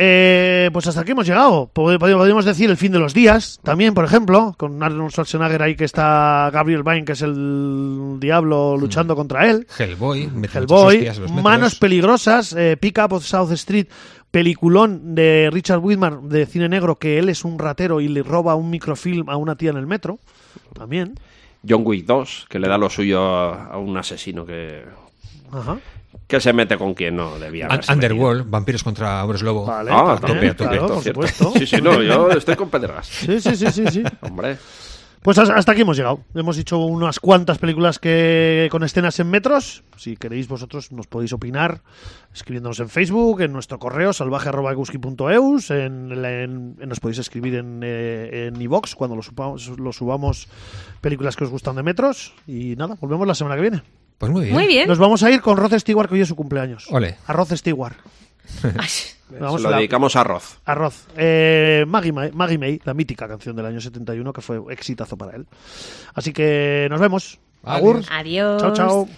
Eh, pues hasta aquí hemos llegado. Pod- pod- Podríamos decir el fin de los días, también, por ejemplo, con Arnold Schwarzenegger ahí que está Gabriel Byrne, que es el diablo luchando contra él. Hellboy, Hellboy, hostias. Manos Peligrosas, eh, Pick Up of South Street, peliculón de Richard Widmark de cine negro, que él es un ratero y le roba un microfilm a una tía en el metro. También. John Wick 2, que le da lo suyo a, a un asesino que, Ajá. Que se mete con quien no debía haberse Underworld, vampiros contra hombres lobo. Vale. Ah, tope, a tope, claro, por supuesto. Sí, sí, no, yo estoy con Pedregas. Sí, sí, sí, sí, sí. Hombre. Pues has- hasta aquí hemos llegado. Hemos dicho unas cuantas películas que con escenas en metros. Si queréis vosotros nos podéis opinar escribiéndonos en Facebook, en nuestro correo salvaje@eguski.eus, en, la- en- en- nos podéis escribir en eh, en iVox cuando lo, supamos- lo subamos películas que os gustan de metros y nada, volvemos la semana que viene. Pues muy bien. Muy bien. Nos vamos a ir con Rod Stewart que hoy es su cumpleaños. Ole. A Rod Stewart. Vamos se a lo la- dedicamos a Roz. Arroz. Eh, Maggie, May, Maggie May, la mítica canción del año 71 que fue exitazo para él. Así que nos vemos. Agur. Adiós. Chao, chao.